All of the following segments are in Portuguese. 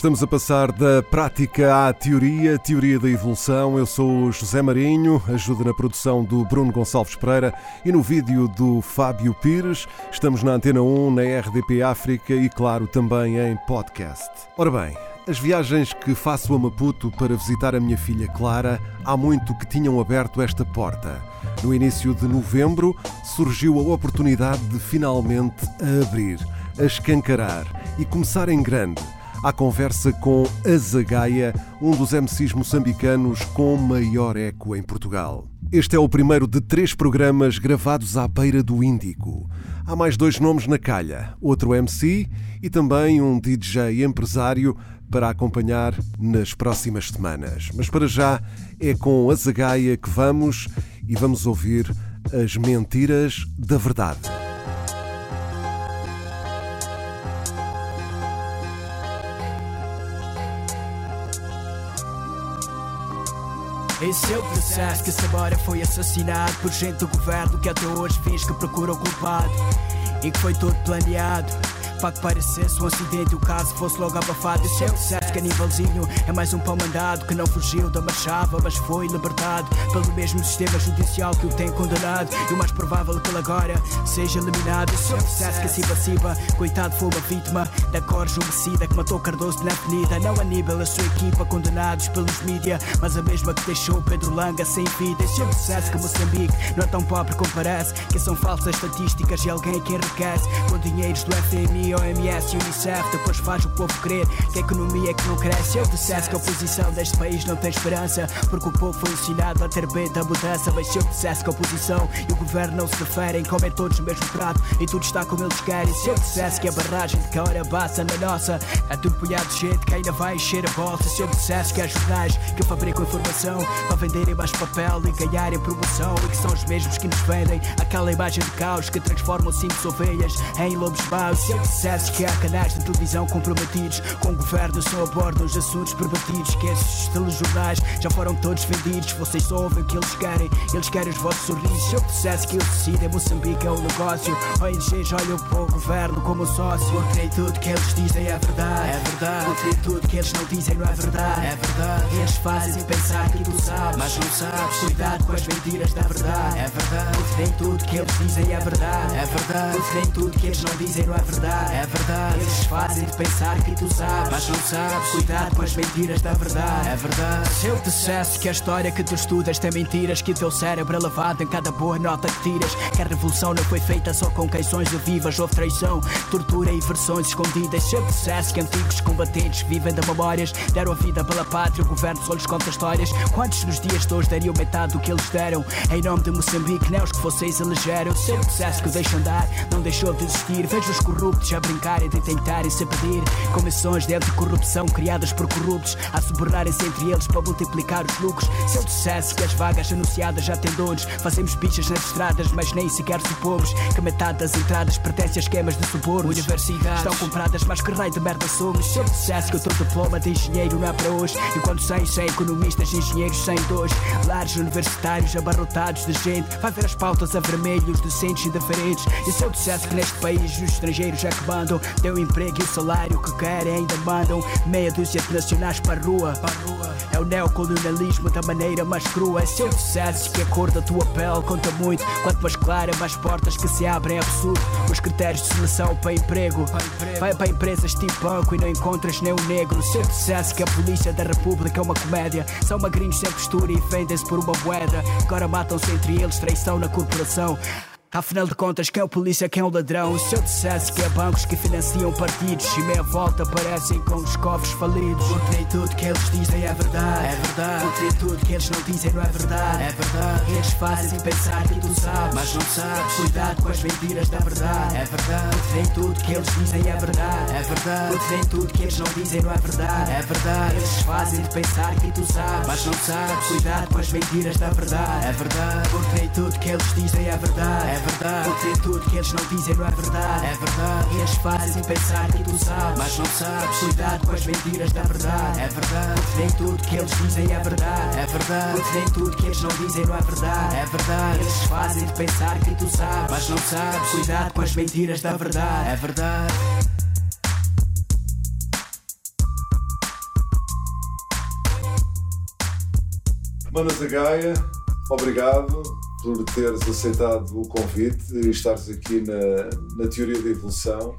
Estamos a passar da prática à teoria, teoria da evolução. Eu sou o José Marinho, ajuda na produção do Bruno Gonçalves Pereira e no vídeo do Fábio Pires. Estamos na Antena 1, na RDP África e, claro, também em podcast. Ora bem, as viagens que faço a Maputo para visitar a minha filha Clara, há muito que tinham aberto esta porta. No início de novembro surgiu a oportunidade de finalmente a abrir, a escancarar e começar em grande à conversa com Azagaia, um dos MCs moçambicanos com maior eco em Portugal. Este é o primeiro de três programas gravados à beira do Índico. Há mais dois nomes na calha, outro MC e também um DJ empresário para acompanhar nas próximas semanas. Mas para já é com Azagaia que vamos e vamos ouvir as mentiras da verdade. Esse é o processo que agora foi assassinado por gente do governo que até hoje finge que procura o culpado e que foi todo planeado. Para que parecesse um acidente e o caso fosse logo abafado. É o processo que Aníbalzinho é mais um pão mandado que não fugiu da machava, mas foi libertado pelo mesmo sistema judicial que o tem condenado. E o mais provável é que ele agora seja eliminado. É o processo que a Siba Siba, coitado, foi uma vítima da corja homicida que matou Cardoso na avenida. Não Aníbal, a sua equipa, condenados pelos mídia, mas a mesma que deixou Pedro Langa sem vida. É o processo que Moçambique não é tão pobre como parece, que são falsas estatísticas e alguém que enriquece com dinheiros do FMI, OMS e Unicef. Depois faz o povo crer que a economia é que não cresce. Eu dissesse que a oposição deste país não tem esperança, porque o povo foi ensinado a ter medo da mudança. Mas se eu dissesse que a oposição e o governo não se referem, comem todos o mesmo prato e tudo está como eles querem. Se eu dissesse que a barragem de que a hora basta na nossa é punhado de gente que ainda vai encher a bolsa. Se eu dissesse que há jornais que fabricam informação para venderem mais papel e ganharem promoção e que são os mesmos que nos vendem aquela imagem de caos que transformam simples ovelhas em lobos maus. Se eu que há canais de televisão comprometidos com o governo só abordam os assuntos permitidos, que esses telejornais já foram todos vendidos. Vocês só ouvem o que eles querem, eles querem os vossos sorrisos. Se eu dissesse que eu decido em Moçambique é um negócio, ONGs olham para o governo como um sócio. Nem tudo que eles dizem é verdade, é verdade. Nem tudo que eles não dizem não é verdade, é verdade. Eles fazem pensar que tu sabes, mas não sabes. Cuidado com as mentiras da verdade, é verdade. Nem tudo que eles dizem é verdade, é verdade. Nem tudo que eles não dizem não é verdade, é verdade. Eles fazem-te pensar que tu sabes, mas não sabes. Cuidado com as mentiras da verdade, é verdade. Se eu dissesse que a história que tu estudas tem mentiras, que teu cérebro é lavado em cada boa nota que tiras, que a revolução não foi feita só com queições de vivas, houve traição, tortura e versões escondidas. Se eu dissesse que antigos combatentes vivem de memórias, deram a vida pela pátria, o governo só lhes conta histórias. Quantos nos dias de hoje dariam metade do que eles deram? Em nome de Moçambique, nem os que vocês elegeram. Se eu dissesse que o deixo andar, não deixou de existir. Vejo os corruptos brincarem de tentarem se pedir comissões de anticorrupção criadas por corruptos a sobornarem-se entre eles para multiplicar os lucros. Se eu dissesse que as vagas anunciadas já têm donos, fazemos bichas nas estradas, mas nem sequer supomos que metade das entradas pertence a esquemas de subornos. Universidades estão compradas, mas que raio de merda somos? Se eu dissesse que o teu diploma de engenheiro não é para hoje, enquanto sem, sem economistas, engenheiros sem dois, lares universitários abarrotados de gente, vai ver as pautas a vermelho, os docentes indiferentes. E se eu dissesse que neste país os estrangeiros é que mandam, deu emprego e salário que querem ainda mandam, meia dúzia de nacionais para a rua. Para rua. É o neocolonialismo da maneira mais crua. Se eu dissesse que a cor da tua pele conta muito, quanto mais clara, mais portas que se abrem é absurdo. Os critérios de seleção para emprego, vai para empresas tipo banco e não encontras nem um negro. Se eu dissesse que a polícia da república é uma comédia, são magrinhos sem postura e vendem-se por uma moeda. Agora matam-se entre eles, traição na corporação. Afinal de contas, quem é o polícia, quem é o ladrão? Se eu dissesse que é bancos que financiam partidos e meia volta parecem com os cofres falidos. Porque nem tudo que eles dizem é verdade, é verdade. Porque nem tudo que eles não dizem não é verdade, é verdade. Eles fazem pensar que tu sabes, mas não sabes. Cuidado com as mentiras da verdade, é verdade. Porque nem tudo que eles dizem é verdade, é verdade. Porque nem tudo que eles não dizem não é verdade, é verdade. Eles fazem pensar que tu sabes, mas não sabes. Cuidado com as mentiras da verdade, é verdade. Porque nem tudo que eles dizem é verdade, é verdade. Porque nem tudo que eles não dizem não é verdade. É verdade. Eles fazem pensar que tu sabes, mas não sabes. Cuidado com as mentiras da verdade. É verdade. Porque nem tudo que eles dizem é verdade. É verdade. Porque nem tudo que eles não dizem não é verdade. É verdade. Eles fazem pensar que tu sabes, mas não sabes. Cuidado com as mentiras da verdade. É verdade. Manas Gaia, obrigado por teres aceitado o convite e estares aqui na, na Teoria da Evolução.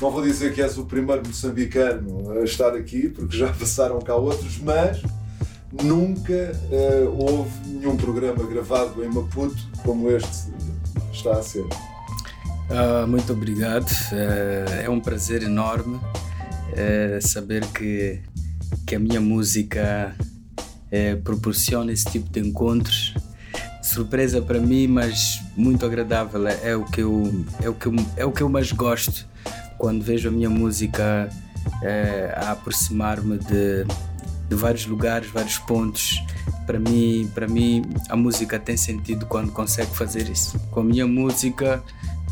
Não vou dizer que és o primeiro moçambicano a estar aqui, porque já passaram cá outros, mas nunca uh, houve nenhum programa gravado em Maputo como este está a ser. Uh, muito obrigado, uh, é um prazer enorme uh, saber que, que a minha música proporciona esse tipo de encontros. Surpresa para mim, mas muito agradável. É o que eu, é o que eu, é o que eu mais gosto quando vejo a minha música a aproximar-me de, de vários lugares, vários pontos. Para mim, para mim, a música tem sentido quando consegue fazer isso. Com a minha música,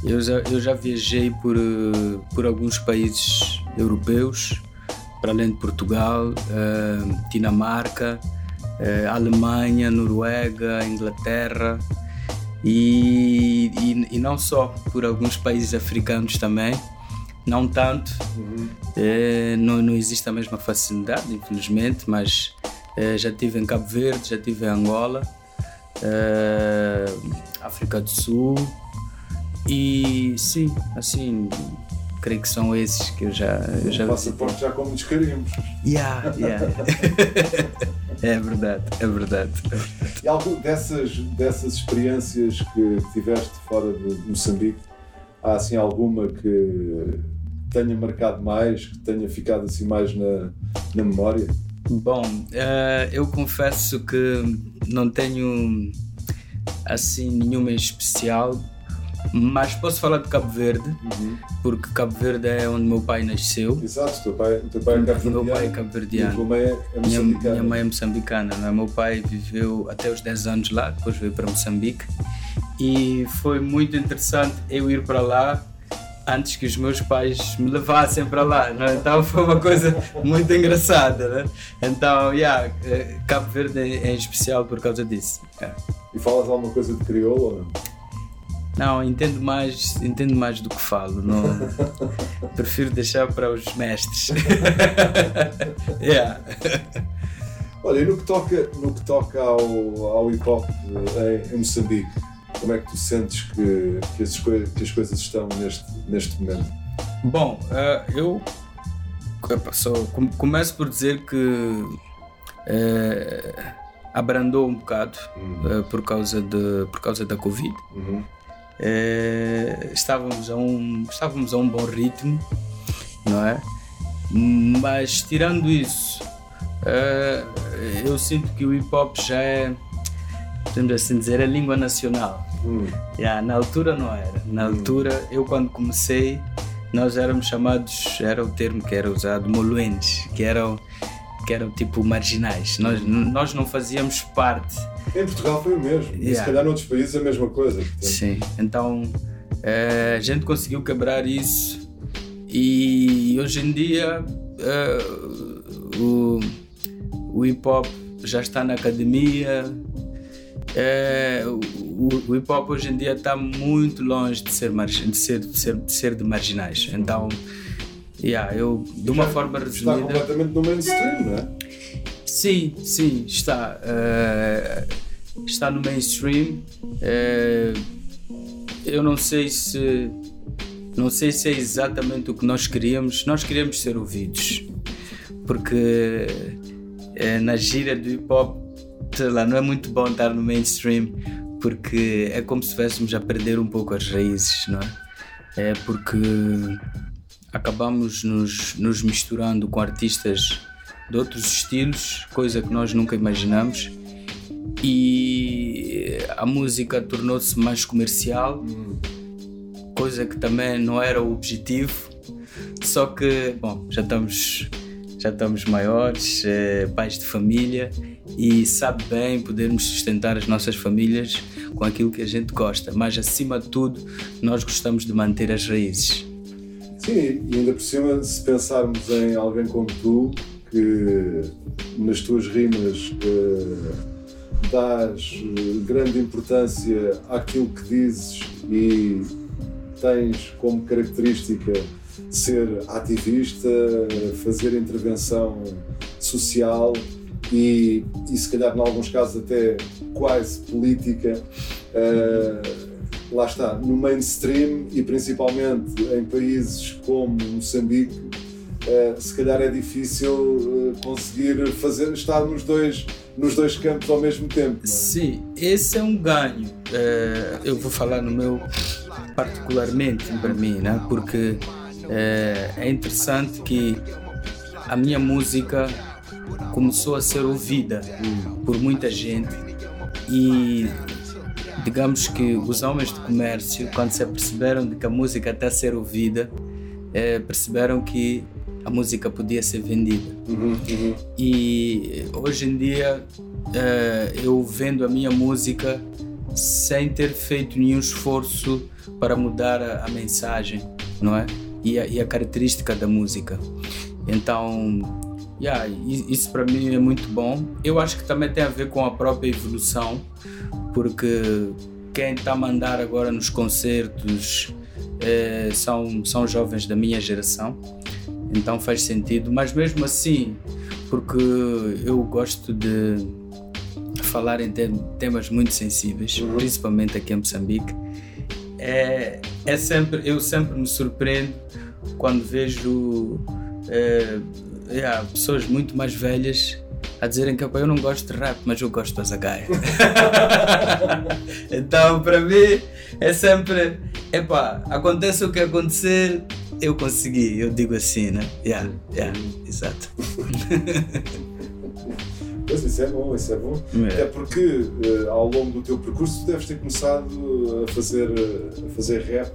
eu já, eu já viajei por, por alguns países europeus, para além de Portugal, uh, Dinamarca, uh, Alemanha, Noruega, Inglaterra e, e, e, não só por alguns países africanos também. Não tanto, uhum. uh, não, não existe a mesma facilidade, infelizmente, mas já estive em Cabo Verde, já estive em Angola, África do Sul, e sim, assim, creio que são esses que eu já. Eu já o passaporte já com muitos carimbos. Yeah, yeah. é verdade, é verdade. E algo dessas, dessas experiências que tiveste fora de Moçambique, há assim alguma que tenha marcado mais, que tenha ficado assim mais na, na memória? Bom, uh, eu confesso que não tenho assim nenhuma especial mas posso falar de Cabo Verde, uhum. porque Cabo Verde é onde meu pai nasceu. Exato, teu pai, teu pai é cabo-verdiano. Meu pai é cabo-verdiano. mãe é moçambicana. Minha, minha mãe é moçambicana. Não é? Meu pai viveu até os 10 anos lá, depois veio para Moçambique. E foi muito interessante eu ir para lá antes que os meus pais me levassem para lá, é? então foi uma coisa muito engraçada. Né? Então, yeah, eh, Cabo Verde é, em especial por causa disso. Yeah. E falas alguma coisa de crioulo ou não? Não, entendo mais, entendo mais do que falo. Não, prefiro deixar para os mestres. yeah. Olha, e no que toca, no que toca ao, ao hip hop em, em Moçambique, como é que tu sentes que, que, as, que as coisas estão neste, neste momento? Bom, uh, eu só, começo por dizer que uh, abrandou um bocado uhum. uh, por, causa de, por causa da Covid. Uhum. É, estávamos, a um, estávamos a um bom ritmo, não é? Mas tirando isso, é, eu sinto que o hip hop já é, podemos assim dizer, a língua nacional. Hum. Yeah, na altura não era. Na hum. altura, eu quando comecei, nós éramos chamados, era o termo que era usado, moluentes, que eram, que eram tipo marginais. Nós, nós não fazíamos parte em Portugal foi o mesmo. Yeah. E se calhar noutros países a mesma coisa. Portanto. Sim, então é, a gente conseguiu quebrar isso e hoje em dia é, o, o hip hop já está na academia. É, o, o, hip hop hoje em dia está muito longe de ser, de ser, de ser, de, ser de marginais. Então, yeah, eu, de uma já forma resumida. Está completamente no mainstream, não é? Sim, sim, está. Uh, está no mainstream. Uh, eu não sei se. Não sei se é exatamente o que nós queríamos. Nós queríamos ser ouvidos. Porque uh, na gíria do hip hop, lá, não é muito bom estar no mainstream. Porque é como se estivéssemos a perder um pouco as raízes, não é? É porque acabamos nos, nos misturando com artistas de outros estilos, coisa que nós nunca imaginamos. E a música tornou-se mais comercial, coisa que também não era o objetivo. Só que, bom, já estamos, já estamos maiores, eh, pais de família, e sabe bem podermos sustentar as nossas famílias com aquilo que a gente gosta, mas acima de tudo, nós gostamos de manter as raízes. Sim, e ainda por cima, se pensarmos em alguém como tu, que nas tuas rimas eh, dás eh, grande importância àquilo que dizes e tens como característica ser ativista, fazer intervenção social e, e se calhar em alguns casos até quase política. Uh, lá está, no mainstream e principalmente em países como Moçambique, uh, se calhar é difícil uh, conseguir fazer, estar nos dois, nos dois campos ao mesmo tempo. É? Sim, esse é um ganho. Uh, eu vou falar no meu particularmente para mim, né? porque é interessante que a minha música começou a ser ouvida por muita gente e digamos que os homens de comércio, quando se aperceberam de que a música até ser ouvida, é, perceberam que a música podia ser vendida. Uhum, uhum. E hoje em dia, é, eu vendo a minha música sem ter feito nenhum esforço para mudar a, a mensagem, não é? E a, e a, característica da música. Então, yeah, isso para mim é muito bom. Eu acho que também tem a ver com a própria evolução porque quem está a mandar agora nos concertos é, são, são jovens da minha geração, então faz sentido, mas mesmo assim, porque eu gosto de falar em temas muito sensíveis, uhum. principalmente aqui em Moçambique, é, é sempre, eu sempre me surpreendo quando vejo é, é, pessoas muito mais velhas a dizerem que eu não gosto de rap, mas eu gosto da Zagaia. então, para mim, é sempre, epá, acontece o que acontecer, eu consegui, eu digo assim, né? Yeah, yeah, exato. Pois isso é bom, isso é bom. É. Até porque uh, ao longo do teu percurso tu deves ter começado a fazer, a fazer rap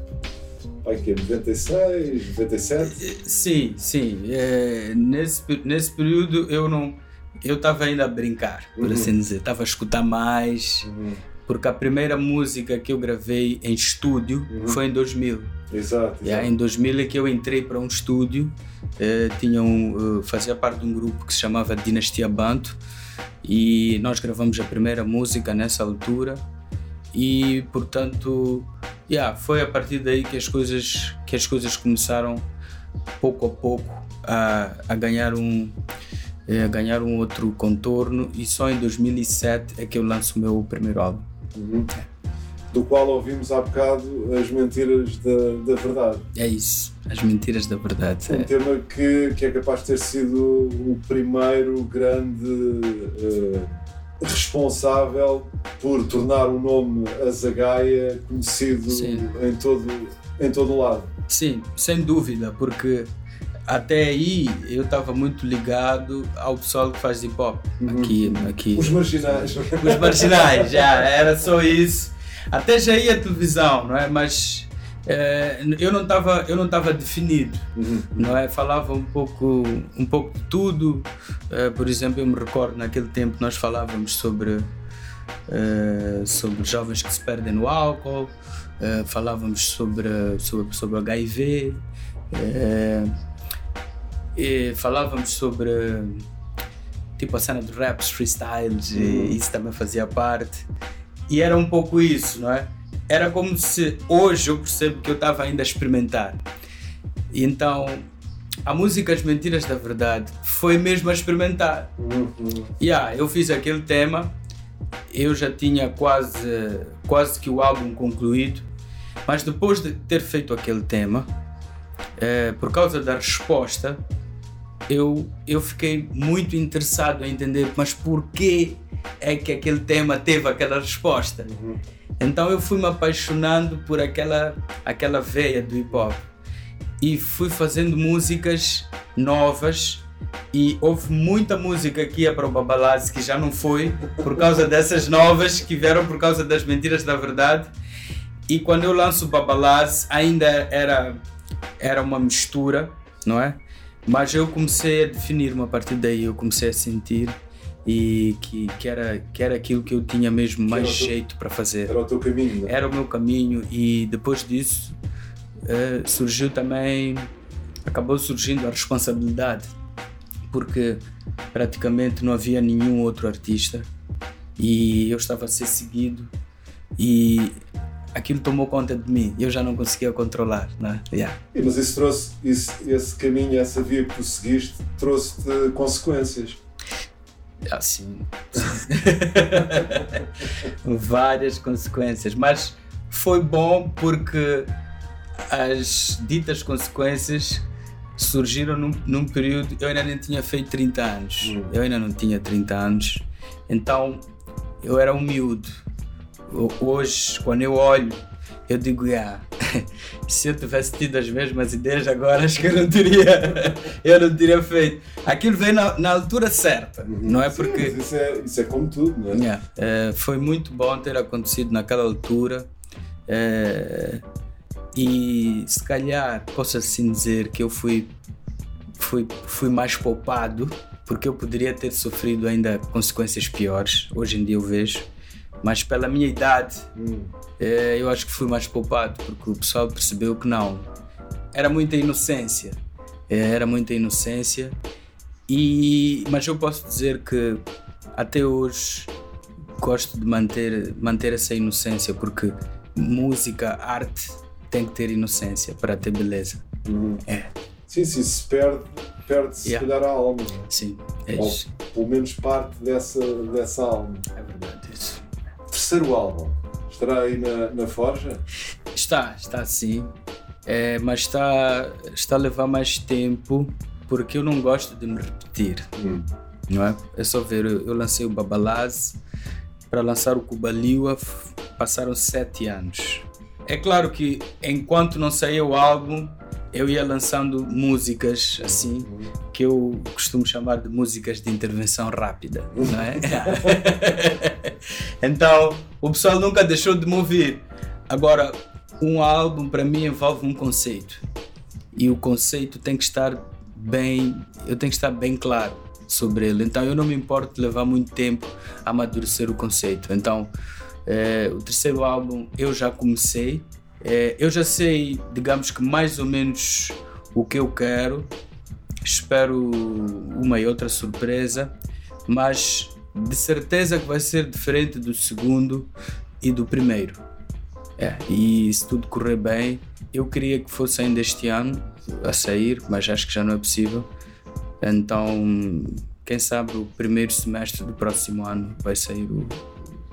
Vai que 96, 97? Sim, sim. É, nesse, nesse período eu não eu estava ainda a brincar, por uhum. assim dizer, estava a escutar mais, uhum. porque a primeira música que eu gravei em estúdio uhum. foi em 2000. Exato. exato. em 2000 é que eu entrei para um estúdio, eh, tinha um, eh, fazia parte de um grupo que se chamava Dinastia Banto e nós gravamos a primeira música nessa altura e portanto yeah, foi a partir daí que as coisas que as coisas começaram pouco a pouco a, a ganhar um é, ganhar um outro contorno e só em 2007 é que eu lanço o meu primeiro álbum. Uhum. Do qual ouvimos há bocado as mentiras da, da verdade. É isso, as mentiras da verdade. Um é. tema que, que é capaz de ter sido o primeiro grande uh, responsável por tornar o nome Azagaia conhecido em todo, em todo o lado. Sim, sem dúvida, porque até aí eu estava muito ligado ao pessoal que faz hip hop uhum. aqui, aqui. Os marginais. Os marginais, já, era só isso. Até já ia a televisão, não é? Mas é, eu não estava eu não estava definido, uhum. não é? Falava um pouco um pouco de tudo. É, por exemplo, eu me recordo naquele tempo nós falávamos sobre é, sobre jovens que se perdem no álcool, falávamos sobre sobre sobre HIV e falávamos sobre tipo a cena do raps, freestyles, uhum. e isso também fazia parte. E era um pouco isso, não é? Era como se hoje eu percebo que eu estava ainda a experimentar. E então a música As Mentiras da Verdade foi mesmo a experimentar. Uhum. Yeah, eu fiz aquele tema, eu já tinha quase, quase que o álbum concluído, mas depois de ter feito aquele tema, eh, por causa da resposta, eu, eu fiquei muito interessado em entender, mas porquê é que aquele tema teve aquela resposta? Uhum. Então eu fui me apaixonando por aquela, aquela veia do hip hop. E fui fazendo músicas novas e houve muita música que ia para o Babalaz que já não foi por causa dessas novas que vieram por causa das mentiras da verdade. E quando eu lanço o Babalaz ainda era era uma mistura não é? Mas eu comecei a definir-me a partir daí, eu comecei a sentir e que, que, era, que era aquilo que eu tinha mesmo mais teu- jeito para fazer. Era o teu caminho, não é? Era o meu caminho e depois disso eh, surgiu também, acabou surgindo a responsabilidade, porque praticamente não havia nenhum outro artista e eu estava a ser seguido e aquilo tomou conta de mim eu já não conseguia controlar, né? Yeah. Mas isso trouxe, isso- esse caminho, essa via que tu seguiste, trouxe-te consequências. Assim, várias consequências, mas foi bom porque as ditas consequências surgiram num, num período. Eu ainda nem tinha feito 30 anos, Hum. eu ainda não tinha 30 anos, então eu era um miúdo. Ho- Hoje, quando eu olho, eu digo, ah, se eu tivesse tido as mesmas ideias agora, acho que eu não teria, eu não teria feito. Aquilo veio na, na altura certa, não é Sim, porque. isso, é, isso é como tudo, não é? Yeah. Eh, foi muito bom ter acontecido naquela altura. eh, e se calhar posso assim dizer que eu fui, fui, fui mais poupado, porque eu poderia ter sofrido ainda consequências piores, hoje em dia eu vejo. Mas pela minha idade, Hum. eh, eu acho que fui mais poupado, porque o pessoal percebeu que não. Era muita inocência. Eh, Era muita inocência. E, mas eu posso dizer que até hoje gosto de manter, manter essa inocência, porque música, arte tem que ter inocência para ter beleza. Hum. É, Sim, sim, se perde, perde-se se Yeah. calhar a alma. é? sim, é, Ou isso. pelo menos parte dessa, dessa alma. é verdade. Isso. Terceiro álbum. Estará aí na, na Forja? Está, está sim, é, mas está, está a levar mais tempo porque eu não gosto de me repetir. Hum. não é? É só ver, eu, eu lancei o Babalaz, para lançar o Cubaliwa passaram sete anos. É claro que enquanto não saía o álbum, eu ia lançando músicas assim, que eu costumo chamar de músicas de intervenção rápida, não é? então, o pessoal nunca deixou de me ouvir. Agora, um álbum para mim envolve um conceito. E o conceito tem que estar bem, eu tenho que estar bem claro sobre ele. Então eu não me importo de levar muito tempo a amadurecer o conceito. Então eh, o terceiro álbum eu já comecei, Eh, eu já sei, digamos que mais ou menos o que eu quero. Espero uma e outra surpresa, mas de certeza que vai ser diferente do segundo e do primeiro. É, e se tudo correr bem, eu queria que fosse ainda este ano a sair, mas acho que já não é possível. Então, quem sabe o primeiro semestre do próximo ano vai sair o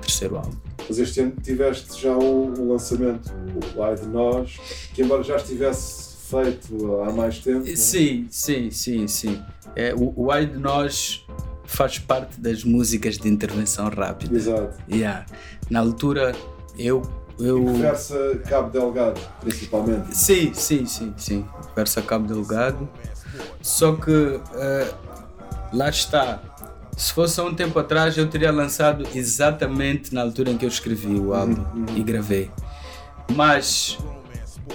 terceiro álbum. Mas este ano tiveste já um, lançamento, o Ai de Nós, que embora já estivesse feito há mais tempo. é? Sim, sim, sim, sim. É, o, o Ai de Nós faz parte das músicas de intervenção rápida. Exato. Yeah. Na altura, eu. eu... Versa Cabo Delgado, principalmente. Sim, sim, sim, sim. Versa Cabo Delgado. Só que eh, lá está. Se fosse há um tempo atrás, eu teria lançado exatamente na altura em que eu escrevi o álbum e gravei. Mas,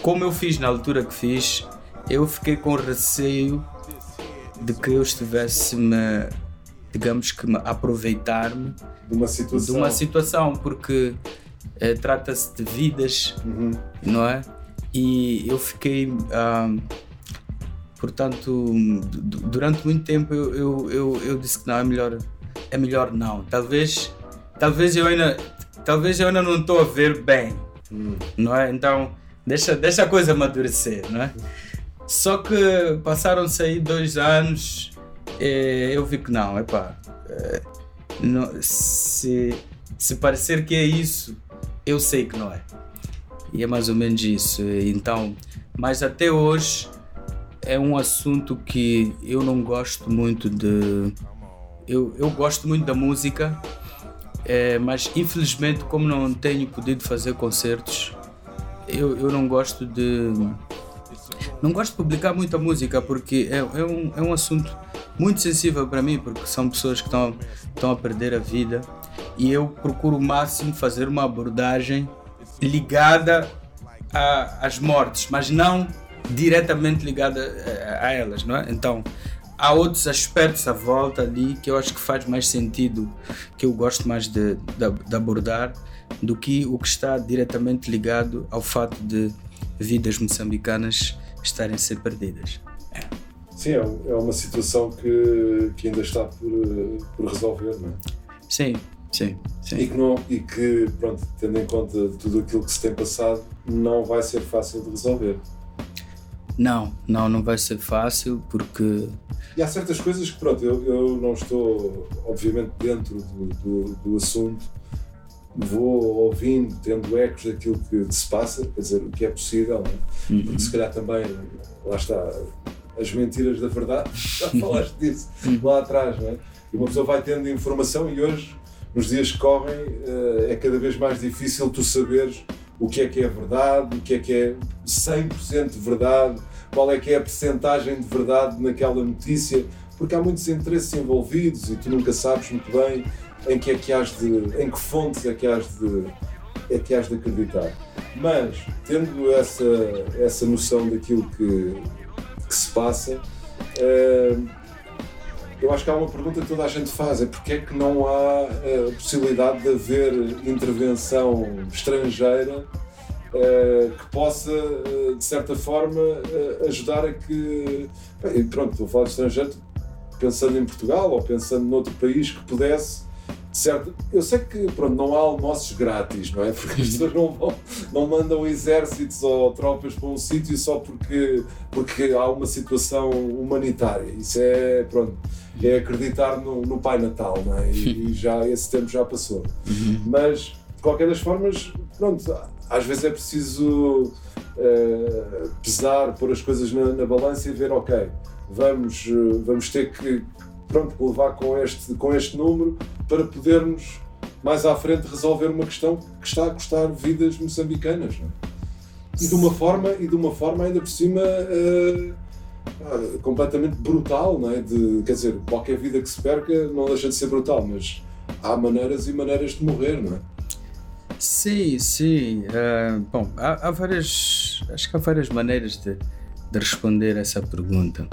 como eu fiz na altura que fiz, eu fiquei com receio de que eu estivesse me, digamos que me aproveitar-me De uma situação. de uma situação, porque eh, trata-se de vidas Uhum. não é? E eu fiquei, ah, portanto, du- durante muito tempo eu, eu, eu, eu disse que não, é melhor, é melhor não. Talvez, talvez eu ainda, talvez eu ainda não estou a ver bem, não é? Então, deixa, deixa a coisa amadurecer, não é? Só que passaram-se aí dois anos, eh, eu que não, eh, não, se, se parecer que é isso, eu sei que não é. E é mais ou menos isso. Então, mas até hoje é um assunto que eu não gosto muito de. Eu, eu gosto muito da música, eh, mas infelizmente, como não tenho podido fazer concertos, eu, eu não gosto de. Não gosto de publicar muita música porque é, é, um, é um assunto muito sensível para mim, porque são pessoas que estão, a perder a vida e eu procuro o máximo fazer uma abordagem ligada às mortes, mas não diretamente ligada eh, a, a elas, não é? Então, há outros aspectos à volta ali que eu acho que faz mais sentido, que eu gosto mais de, de, de abordar, do que o que está diretamente ligado ao fato de vidas moçambicanas estarem a ser perdidas. É. Sim, é, é uma situação que, que ainda está por, por resolver, não é? Sim, sim, sim. E que, não, e que, pronto, tendo em conta tudo aquilo que se tem passado, não vai ser fácil de resolver. Não, não, não vai ser fácil porque. E há certas coisas que, pronto, eu, eu não estou, obviamente, dentro do, do, do assunto, vou ouvindo, tendo ecos daquilo que se passa, quer dizer, o que é possível, é? uhum. porque se calhar também, lá está, as mentiras da verdade, já falaste disso lá atrás, não é? E uma pessoa vai tendo informação e hoje, nos dias que correm, eh, é cada vez mais difícil tu saberes o que é que é verdade, o que é que é 100% de verdade, qual é que é a percentagem de verdade naquela notícia, porque há muitos interesses envolvidos e tu nunca sabes muito bem em que é que has de, em que fontes é que has de, é que has de acreditar. Mas, tendo essa, essa noção daquilo que, que se passa, eu acho que há uma pergunta que toda a gente faz: é porque é que não há a possibilidade de haver intervenção estrangeira uh, que possa, uh, de certa forma, ajudar a que. Bem, pronto, a falar de estrangeiro pensando em Portugal ou pensando noutro país que pudesse certo? Eu sei que pronto, não há almoços grátis, não é? Porque as pessoas não, vão, não mandam exércitos ou tropas para um sítio só porque, porque há uma situação humanitária. Isso é, pronto, é acreditar no, no Pai Natal, não é? E, e já esse tempo já passou. Uhum. Mas, de qualquer das formas, pronto, às vezes é preciso uh, pesar, pôr as coisas na, na balança e ver, ok, vamos, uh, vamos ter que pronto, levar com este, com este número para podermos mais à frente resolver uma questão que está a custar vidas moçambicanas. É? E de uma forma, e de uma forma ainda por cima uh, uh, completamente brutal, não é? De, quer dizer, qualquer vida que se perca não deixa de ser brutal, mas há maneiras e maneiras de morrer, não é? Sim, sim. Uh, bom, há, há, várias, acho que há várias maneiras de, de responder essa pergunta.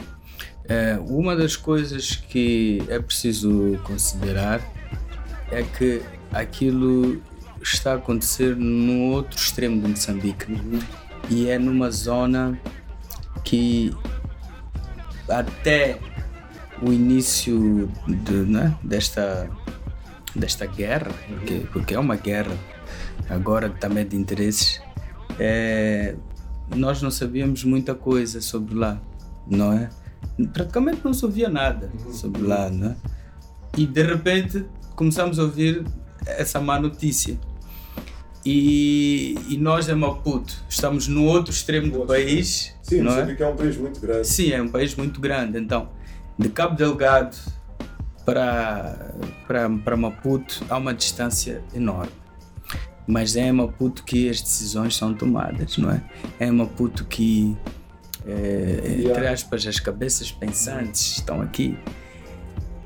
É, uma das coisas que é preciso considerar é que aquilo está a acontecer no outro extremo de Moçambique uhum. e é numa zona que até o início de, né, desta, desta guerra, porque, porque, é uma guerra agora também de interesses, é, nós não sabíamos muita coisa sobre lá, não é? Praticamente não se ouvia nada uhum. sobre lá, né? E de repente começamos a ouvir essa má notícia. E, e nós em Maputo estamos no outro extremo do país. Sim, não é? que é um país muito grande. Sim, é um país muito grande. Então, de Cabo Delgado para, para, para Maputo há uma distância enorme. Mas é em Maputo que as decisões são tomadas, não é? É em Maputo que é, entre aspas, as cabeças pensantes estão aqui.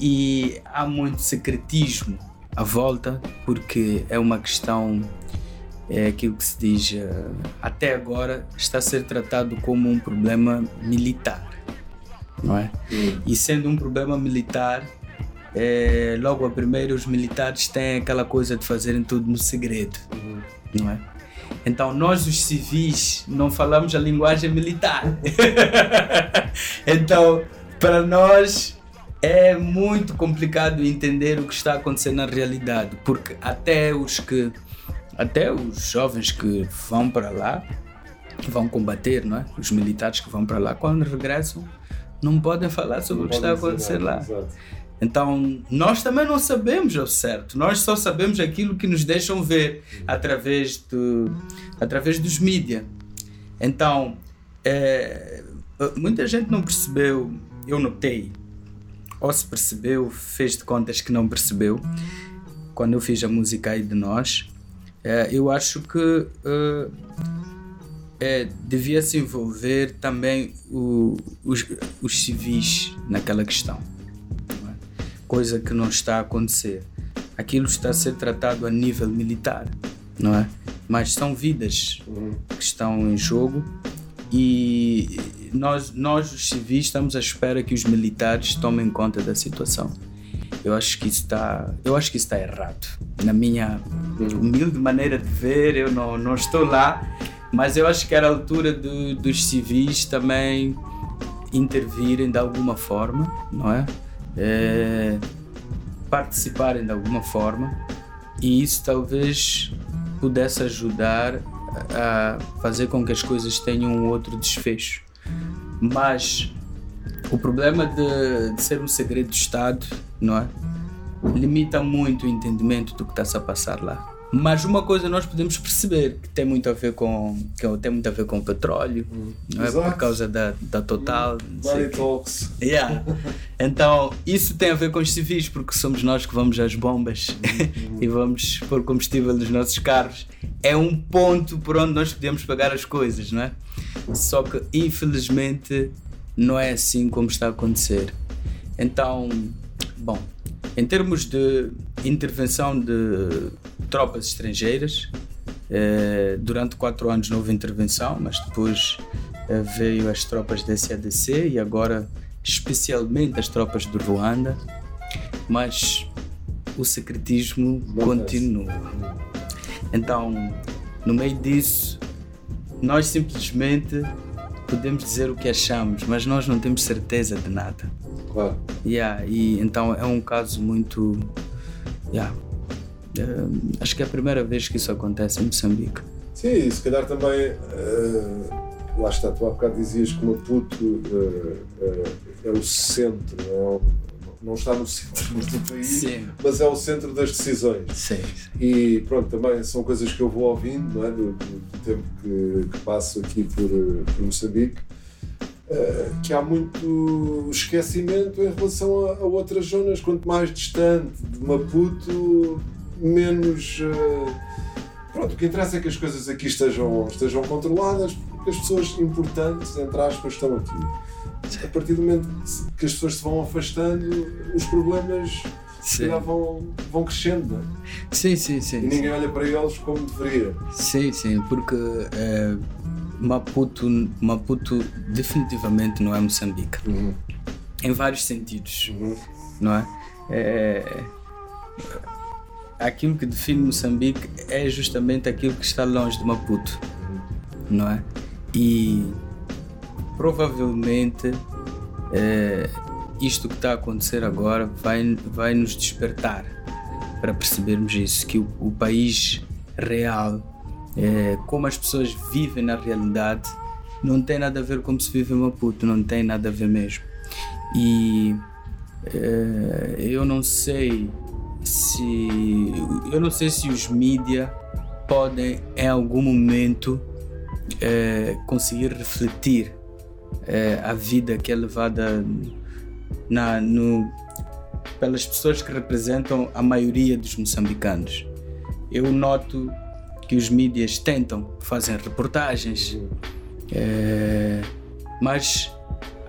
E há muito secretismo à volta, porque é uma questão, é aquilo que se diz, eh, até agora está a ser tratado como um problema militar, não é? E sendo um problema militar, é, logo a primeiro os militares têm aquela coisa de fazerem tudo no segredo, uhum. não é? Então, nós, os civis, não falamos a linguagem militar. então, para nós é muito complicado entender o que está acontecendo na realidade, porque até os que até os jovens que vão para lá vão combater, não é? Os militares que vão para lá quando regressam não podem falar sobre não o que está acontecendo lá. Exato. Então, nós também não sabemos ao certo, nós só sabemos aquilo que nos deixam ver através, do, através dos mídias. Então, é, muita gente não percebeu, eu notei, ou se percebeu, fez de contas que não percebeu, quando eu fiz a música aí de nós. É, eu acho que é, é, devia se envolver também o, os, os civis naquela questão coisa que não está a acontecer. Aquilo está a ser tratado a nível militar, não é? Mas são vidas que estão em jogo e nós, nós os civis estamos à espera que os militares tomem conta da situação. Eu acho que está, eu acho que está errado. Na minha humilde maneira de ver, eu não, não estou lá, mas eu acho que era a altura do, dos civis também intervirem de alguma forma, não é? É? Participarem de alguma forma e isso talvez pudesse ajudar a fazer com que as coisas tenham um outro desfecho. Mas o problema de, de ser um segredo de Estado, não é? Limita muito o entendimento do que está-se a passar lá. Mas uma coisa nós podemos perceber que tem muito a ver com que tem muito a ver com petróleo, hum. não é? por causa da, da Total. Hum. Talks. Yeah. Então isso tem a ver com os civis porque somos nós que vamos às bombas hum. e vamos pôr combustível nos nossos carros. É um ponto por onde nós podemos pagar as coisas, não é? Só que infelizmente não é assim como está a acontecer. Então, bom, em termos de intervenção de tropas estrangeiras, eh, durante quatro anos não houve intervenção, mas depois eh, veio as tropas da SADC e agora especialmente as tropas do Ruanda, mas o secretismo continua. Então, no meio disso, nós simplesmente podemos dizer o que achamos, mas nós não temos certeza de nada. Claro. Yeah, e então é um caso muito. Yeah, uh, acho que é a primeira vez que isso acontece em Moçambique. Sim, se calhar também. Uh, lá está, tu há bocado dizias que Maputo uh, é o centro, é não está no centro do país, sim. mas é o centro das decisões. Sim, sim, E pronto, também são coisas que eu vou ouvindo não é? do, do tempo que, que, passo aqui por, por Moçambique. Uh, que há muito esquecimento em relação a, a, outras zonas, quanto mais distante de Maputo, menos. Uh, pronto, o que interessa é que as coisas aqui estejam, estejam controladas, porque as pessoas importantes, entre aspas, estão aqui a partir do momento que as pessoas se vão afastando, os problemas vão, vão crescendo. Não é? Sim, sim, sim. E ninguém sim. olha para eles como deveria. Sim, sim, porque é, Maputo, Maputo definitivamente não é Moçambique. Uhum. Em vários sentidos, uhum. não é? é? Aquilo que define Moçambique é justamente aquilo que está longe de Maputo, uhum. não é? E provavelmente é, isto que está a acontecer agora vai, vai nos despertar para percebermos isso, que o, o país real, é, como as pessoas vivem na realidade, não tem nada a ver como se vive em Maputo, não tem nada a ver mesmo. E é, eu não sei se eu não sei se os mídia podem em algum momento é, conseguir refletir é, a vida que é levada na, no, pelas pessoas que representam a maioria dos moçambicanos. Eu noto que os mídias tentam, fazem reportagens, é, mas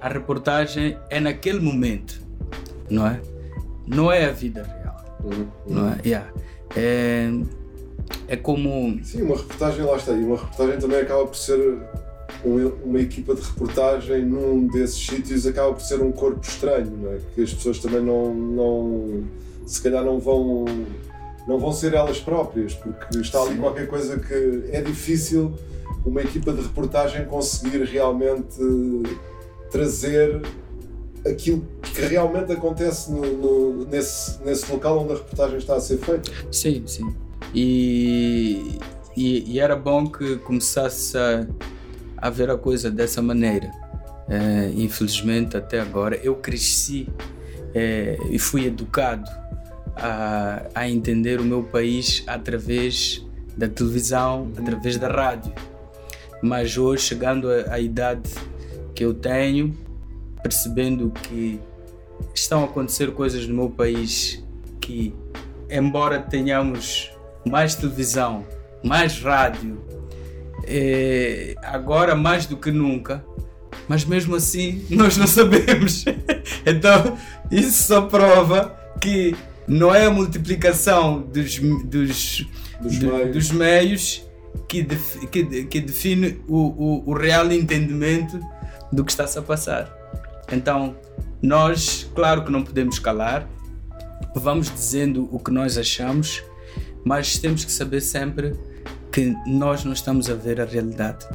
a reportagem é naquele momento, não é? Não é a vida real, uhum. não é? Yeah. é? É como. Sim, uma reportagem lá está. E uma reportagem também acaba por ser uma equipa de reportagem num desses sítios acaba por ser um corpo estranho, não é? que as pessoas também não, não se calhar não vão não vão ser elas próprias, porque está ali Sim. qualquer coisa que é difícil uma equipa de reportagem conseguir realmente trazer aquilo que realmente acontece no, no, nesse, nesse local onde a reportagem está a ser feita. Sim, sim. E, e, e era bom que começasse a a ver a coisa dessa maneira. É, infelizmente, até agora, eu cresci é, e fui educado a, a entender o meu país através da televisão, através da rádio. Mas hoje, chegando à, à idade que eu tenho, percebendo que estão a acontecer coisas no meu país que, embora tenhamos mais televisão, mais rádio, é, agora mais do que nunca, mas mesmo assim nós não sabemos. então isso só prova que não é a multiplicação dos, dos, dos, do, meios. dos meios, que, def, que, que define o, o, o, real entendimento do que está-se a passar. Então, nós, claro que não podemos calar, vamos dizendo o que nós achamos, mas temos que saber sempre que nós não estamos a ver a realidade.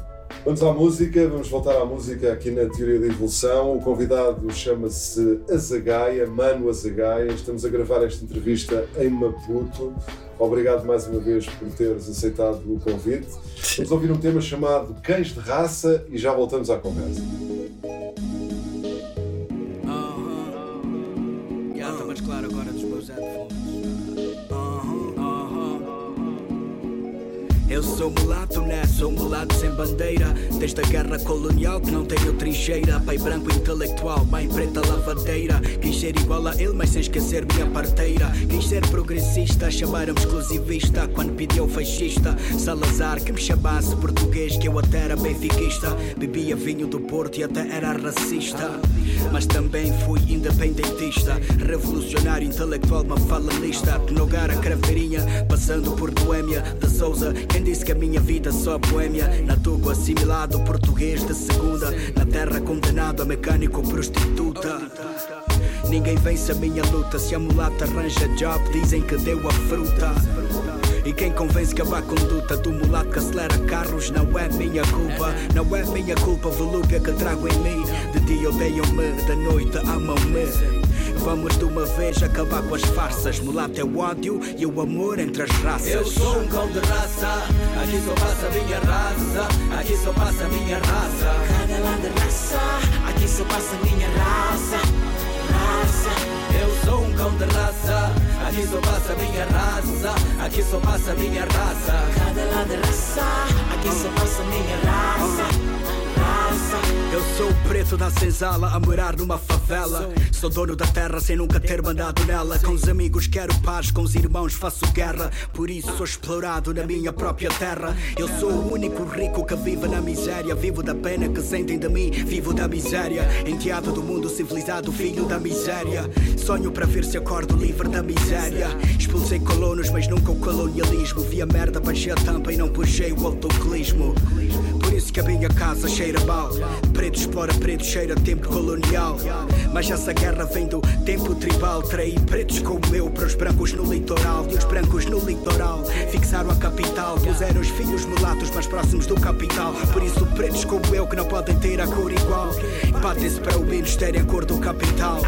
Vamos à música, vamos voltar à música aqui na Teoria da Evolução. O convidado chama-se Azagaia, Mano Azagaia. Estamos a gravar esta entrevista em Maputo. Obrigado mais uma vez por teres aceitado o convite. Vamos ouvir um tema chamado Cães de Raça e já voltamos à conversa. Sou mulato, né? Sou mulato sem bandeira. Desde a guerra colonial que não tenho trincheira. Pai branco intelectual, mãe preta lavadeira. Quis ser igual a ele, mas sem esquecer minha parteira. Quis ser progressista, chamaram-me exclusivista. Quando pediu fascista, Salazar que me chamasse português, que eu até era benfiquista. Bebia vinho do Porto e até era racista. Mas também fui independentista, revolucionário, intelectual, uma fala lista. Nogara, Craveirinha, passando por Boêmia, de Souza. Quem disse que a minha vida só boêmia? Na Togo assimilado, português de segunda. Na terra condenado a mecânico prostituta. Ninguém vence a minha luta. Se a mulata arranja job, dizem que deu a fruta. E quem convence que a má conduta do mulato que acelera carros não é minha culpa. Não é minha culpa, volúpia que trago em mim. De dia odeiam-me, da noite amam-me. Vamos de uma vez acabar com as farsas. Mulato é o ódio e o amor entre as raças. Eu sou um cão de raça, aqui só passa a minha raça, aqui só passa a minha raça. Cada lado de raça, aqui só passa a minha raça, raça. Eu sou um cão de raça, aqui só passa a minha raça, aqui só passa a minha raça. Cada lado raça, aqui só passa a minha raça. Eu sou o preto da senzala a morar numa favela. Sou dono da terra sem nunca ter mandado nela. Com os amigos quero paz, com os irmãos faço guerra. Por isso sou explorado na minha própria terra. Eu sou o único rico que vive na miséria. Vivo da pena que sentem de mim, vivo da miséria. Enteado do mundo civilizado, filho da miséria. Sonho para ver se acordo livre da miséria. Expulsei colonos, mas nunca o colonialismo. Vi a merda, baixei a tampa e não puxei o autoclismo. Por isso que a minha casa cheira mal. Preto explora preto, cheira tempo colonial. Mas essa guerra vem do tempo tribal. Traí pretos como eu para os brancos no litoral. E os brancos no litoral fixaram a capital. Puseram os filhos mulatos mais próximos do capital. Por isso, pretos como eu que não podem ter a cor igual. Batem-se para o menos terem a cor do capital.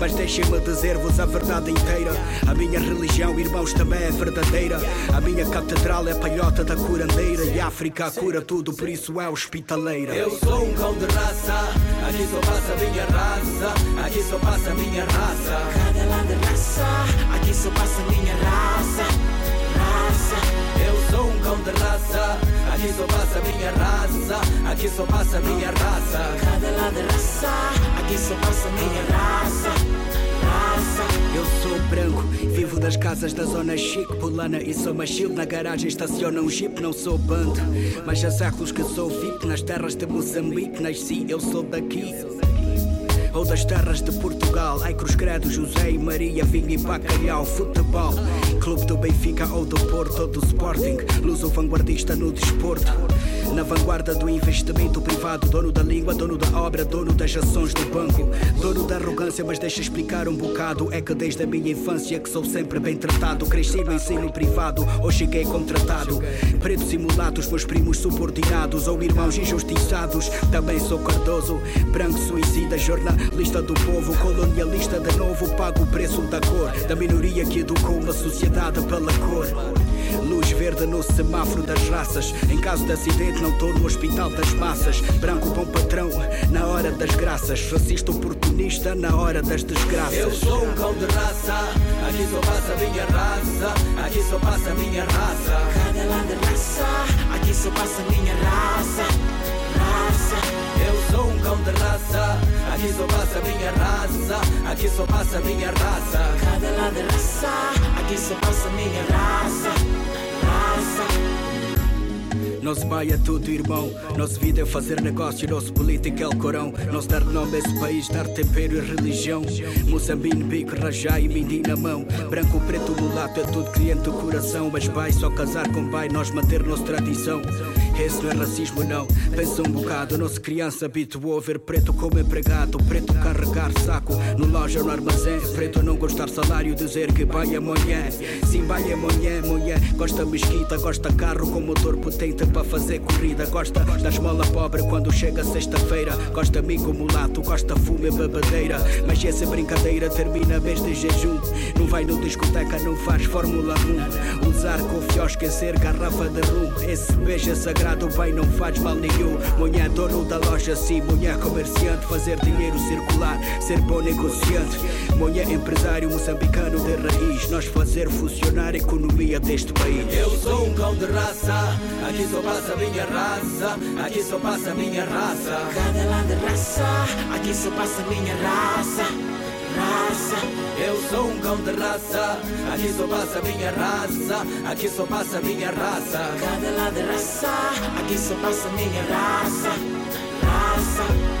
Mas deixem-me dizer-vos a verdade inteira. A minha religião, irmãos, também é verdadeira. A minha catedral é palhota da curandeira. E a África cura tudo, por isso é hospitaleira. Eu sou um cão de aqui só passa minha raça, aqui só passa minha raça. Cada lado de raça, aqui só passa minha raça, raça. Eu sou um cão de raça, aqui só passa minha raça, aqui só passa minha raça. Cada lado raça, aqui só passa minha raça. Eu sou branco, vivo das casas da zona chique, pulana e sou machilo. Na garagem estaciona um jeep, não sou bando. Mas há séculos que sou VIP, nas terras de Moçambique nasci, eu sou daqui. Ou das terras de Portugal, ai Cruz Credo, José e Maria, vinho e bacalhau, futebol. Clube do Benfica ou do Porto ou do Sporting, luso vanguardista no desporto. Na vanguarda do investimento privado, dono da língua, dono da obra, dono das ações do banco, dono da arrogância, mas deixa explicar um bocado. É que desde a minha infância que sou sempre bem tratado. Cresci no ensino privado, ou cheguei contratado. Pretos e mulatos, meus primos subordinados, ou irmãos injustiçados. Também sou cardoso, branco suicida, jornalista do povo, colonialista de novo. Pago o preço da cor, da minoria que educou uma sociedade pela cor. Luz verde no semáforo das raças. Em caso de acidente, não estou no hospital das massas. Branco bom patrão, na hora das graças. Racista oportunista, na hora das desgraças. Eu sou um cão de raça, aqui só passa a minha raça, aqui só passa a minha raça. Cada lado de raça, aqui só passa a minha raça, raça. Aqui só passa a minha raça, aqui só passa a minha raça. Cada lado de raça, aqui só passa a minha raça, raça. Nosso pai é tudo, irmão. Nossa vida é fazer negócio, nosso político é o Corão. Nosso dar nome a esse país, dar tempero e religião. Moçambique, bico, rajá e mindi na mão. Branco, preto, mulato, é tudo cliente do coração. Mas pai, só casar com pai, nós manter nossa tradição. Esse não é racismo, não. Pensa um bocado. Nossa criança habituou a ver preto como empregado. Preto carregar saco no loja, no armazém. Preto não gostar salário, dizer que vai amanhã. Sim, vai amanhã, mulher. Gosta mesquita, gosta carro com motor potente para fazer corrida. Gosta da esmola pobre quando chega sexta-feira. Gosta amigo mulato, gosta fumo e bebedeira. Mas essa brincadeira termina vez de jejum. Não vai no discoteca, não faz Fórmula 1. Usar confio, esquecer garrafa de rum. Esse beijo é sagrado, bem, não faz mal nenhum. Mulher dono da loja, sim, mulher comerciante. Fazer dinheiro circular, ser bom negociante. Mulher empresário moçambicano de raiz. Nós fazer funcionar a economia deste país. Eu sou um cão de raça, aqui só passa a minha raça, aqui só passa a minha raça. Cada lá de raça, aqui só passa minha raça, raça. Eu sou um cão de raça, aqui só passa minha raça, aqui só passa minha raça. Cada de raça, aqui só passa minha raça, raça.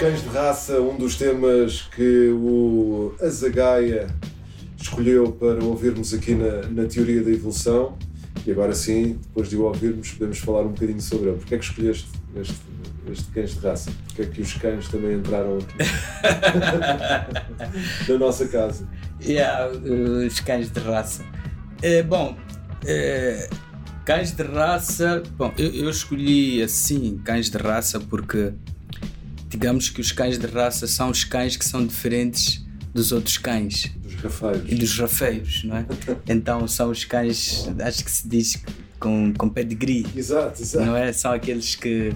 Cães de raça, um dos temas que o Azagaia escolheu para ouvirmos aqui na, na teoria da evolução. E agora sim, depois de o ouvirmos, podemos falar um bocadinho sobre ele. Porquê é que escolheste este, este cães de raça? Porquê é que os cães também entraram aqui na nossa casa? Yeah, os cães de raça. É, bom, é, cães de raça. Bom, eu, eu escolhi assim cães de raça porque digamos que os cães de raça são os cães que são diferentes dos outros cães. Dos rafeiros. E dos rafeiros, não é? então são os cães, acho que se diz com, com pedigree. Exato, exato. Não é? São aqueles que,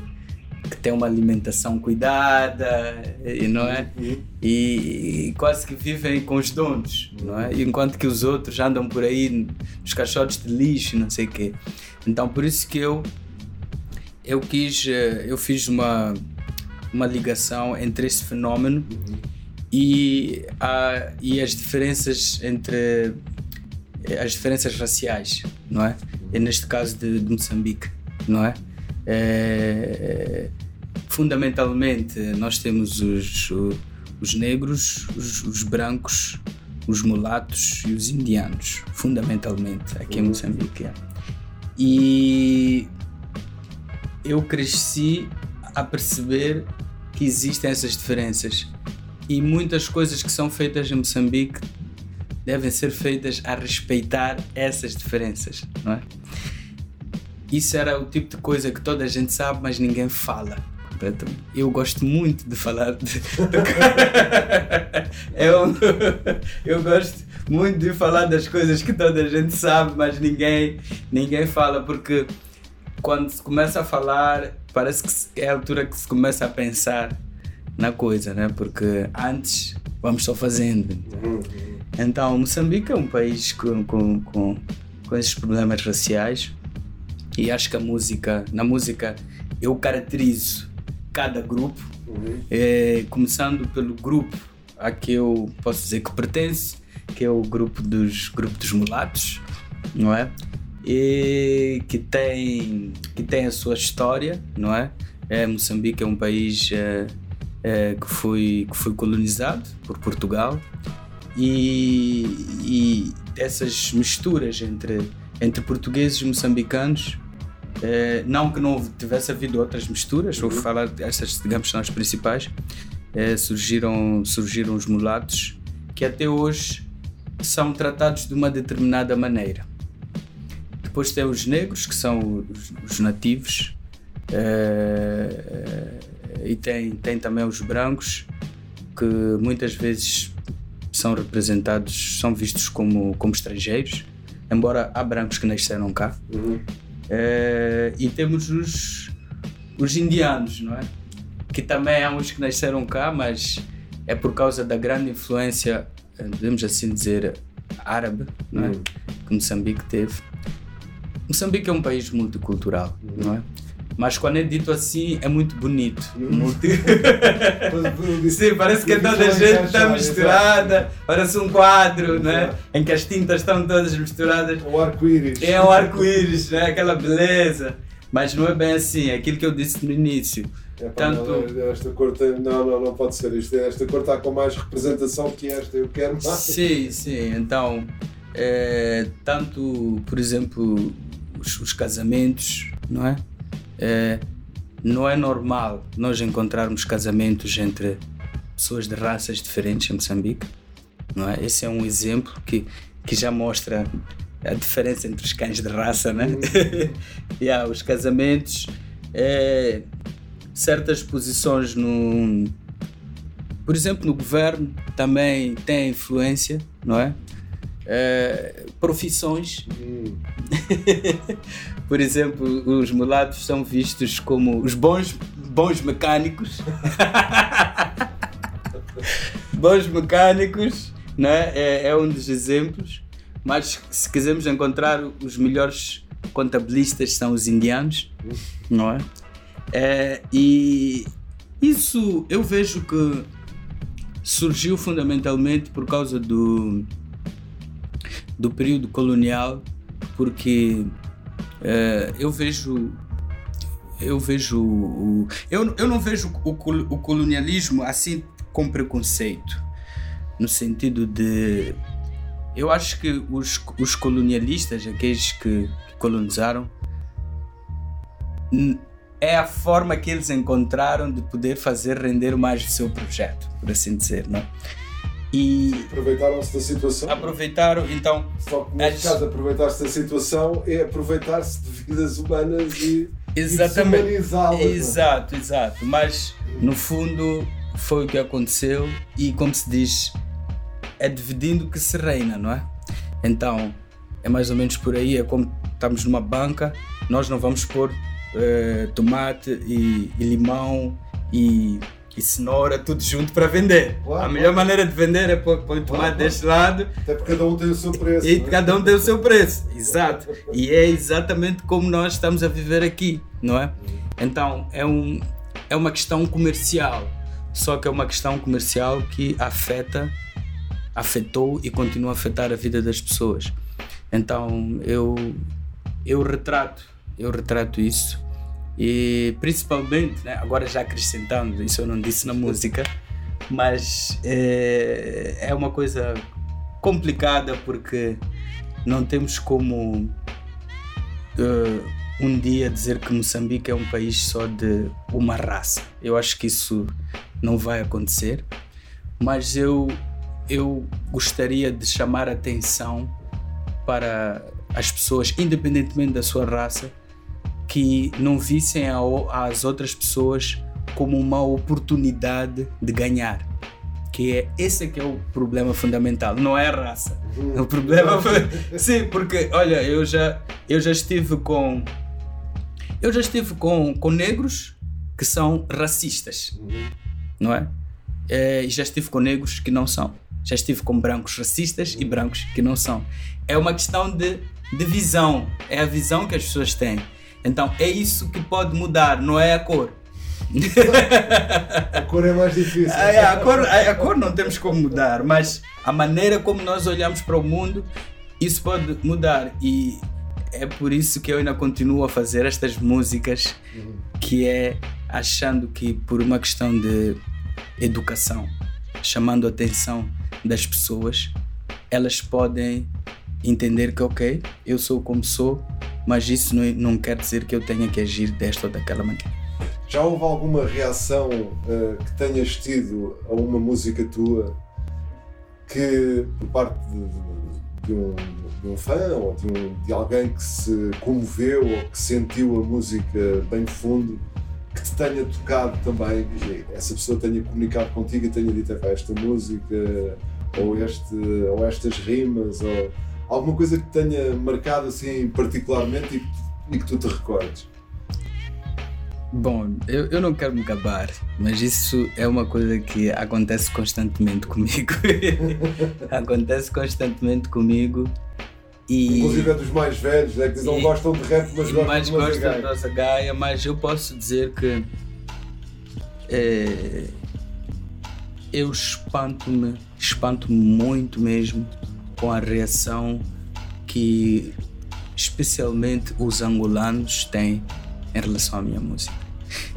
que têm uma alimentação cuidada, e, não é? Uhum. E, e quase que vivem com os donos, não é? Enquanto que os outros andam por aí nos caixotes de lixo, não sei o quê. Então por isso que eu eu quis, eh, eu fiz uma uma ligação entre esse fenómeno e, a, e as diferenças entre as diferenças raciais, não é? E neste caso de, de Moçambique, não é? É, fundamentalmente nós temos os, os negros, os, os, brancos, os mulatos e os indianos, fundamentalmente aqui em Moçambique. É. E eu cresci a perceber que existem essas diferenças e muitas coisas que são feitas em Moçambique devem ser feitas a respeitar essas diferenças, não é? Isso era o tipo de coisa que toda a gente sabe, mas ninguém fala. Eu gosto muito de falar. De... eu, eu gosto muito de falar das coisas que toda a gente sabe, mas ninguém, ninguém fala, porque quando se começa a falar, parece que é a altura que se começa a pensar na coisa, né? Porque antes vamos só fazendo. Então, Moçambique é um país com, com, com, com esses problemas raciais e acho que a música, na música, eu caracterizo cada grupo, é, começando pelo grupo a que eu posso dizer que pertence, que é o grupo dos, grupo dos mulatos, não é? E que tem, que tem a sua história, não é? é Moçambique é um país é, é, que, foi, que foi colonizado por Portugal e, e essas misturas entre, entre portugueses e moçambicanos é, não que não tivesse havido outras misturas, vou falar essas, digamos, são as principais. É, surgiram, surgiram os mulatos que até hoje são tratados de uma determinada maneira. Depois tem os negros, que são os, os nativos, uh, e tem, tem também os brancos, que muitas vezes são representados, são vistos como, como estrangeiros, embora há brancos que nasceram cá. Uhum. Uh, e temos os, os indianos, não é? Que também há uns que nasceram cá, mas é por causa da grande influência, devemos assim dizer, árabe, não é? Uhum. Que Moçambique teve. Moçambique é um país multicultural, não é? Mas quando é dito assim, é muito bonito. Muito... Sim, parece que toda a gente está misturada, parece um quadro, né? em que as tintas estão todas misturadas. O arco-íris. É o arco-íris, né? aquela beleza. Mas não é bem assim, é aquilo que eu disse no início. É, pá, Tanto... não, esta cor tem... não, não, não pode ser isto. Esta cor está com mais representação que esta, eu quero mais. Sim, sim, então, é, tanto, por exemplo, os, os casamentos, não é? é? Não é normal nós encontrarmos casamentos entre pessoas de raças diferentes em Moçambique, não é? Esse é um exemplo que, que já mostra a diferença entre os cães de raça, né? Uhum. yeah, os casamentos, é, certas posições no, por exemplo, no governo também tem influência, não é? É profissões. Hum. por exemplo, os mulatos são vistos como os bons, bons mecânicos. bons mecânicos, não é? é? É um dos exemplos. Mas se quisermos encontrar os melhores contabilistas são os indianos, não é? é? E isso eu vejo que surgiu fundamentalmente por causa do, do período colonial, porque é, eu vejo eu vejo o, eu, eu não vejo o, o colonialismo assim com preconceito no sentido de eu acho que os, os colonialistas, aqueles que, colonizaram, é a forma que eles encontraram de poder fazer render mais o seu projeto, por assim dizer, não é? E aproveitaram-se da situação. Aproveitaram, então. Só que neste caso, aproveitar-se da situação é aproveitar-se de vidas humanas e, Exatamente. e é? Exato, exato. Mas no fundo foi o que aconteceu e, como se diz, é dividindo que se reina, não é? Então, é mais ou menos por aí, é como estamos numa banca, nós não vamos pôr uh, tomate e, e limão e, e, cenoura tudo junto para vender. Claro, a melhor claro. maneira de vender é pôr, pôr tomate claro, deste lado. Até porque cada um tem o seu preço. E é? cada um tem o seu preço, exato. E é exatamente como nós estamos a viver aqui, não é? Então, é, um, é uma questão comercial. Só que é uma questão comercial que afeta afetou e continua a afetar a vida das pessoas. Então eu eu retrato, eu retrato isso e principalmente, né, agora já acrescentando, isso eu não disse na música, mas é, é uma coisa complicada porque não temos como uh, um dia dizer que Moçambique é um país só de uma raça. Eu acho que isso não vai acontecer, mas eu eu gostaria de chamar atenção para as pessoas, independentemente da sua raça, que não vissem as outras pessoas como uma oportunidade de ganhar. Que é esse é que é o problema fundamental, não é a raça. O problema foi, sim, porque olha, eu já eu já estive com eu já estive com, com negros que são racistas, não é? é já estive com negros que não são. Já estive com brancos racistas e brancos que não são. É uma questão de, de visão. É a visão que as pessoas têm. Então é isso que pode mudar, não é a cor. a cor é mais difícil. É, a, cor, a, a cor não temos como mudar, mas a maneira como nós olhamos para o mundo, isso pode mudar. E é por isso que eu ainda continuo a fazer estas músicas, que é achando que por uma questão de educação, chamando a atenção das pessoas, elas podem entender que, ok, eu sou como sou, mas isso não, não quer dizer que eu tenha que agir desta ou daquela maneira. Já houve alguma reação uh, que tenhas tido a uma música tua que, por parte de, de, um, de um, fã ou de, um, de alguém que se comoveu ou que sentiu a música bem fundo, que te tenha tocado também, essa pessoa tenha comunicado contigo e tenha dito esta música ou, este, ou estas rimas, ou alguma coisa que tenha marcado assim particularmente e, e que tu te recordes? Bom, eu, eu não quero me gabar, mas isso é uma coisa que acontece constantemente comigo. acontece constantemente comigo E, Inclusive é dos mais velhos, é que não E- gostam de rap, mas gostam mais de música. da nossa Gaia, mas eu posso dizer que é, eu espanto-me, espanto-me muito mesmo com a reação que especialmente os angolanos têm em relação à minha música.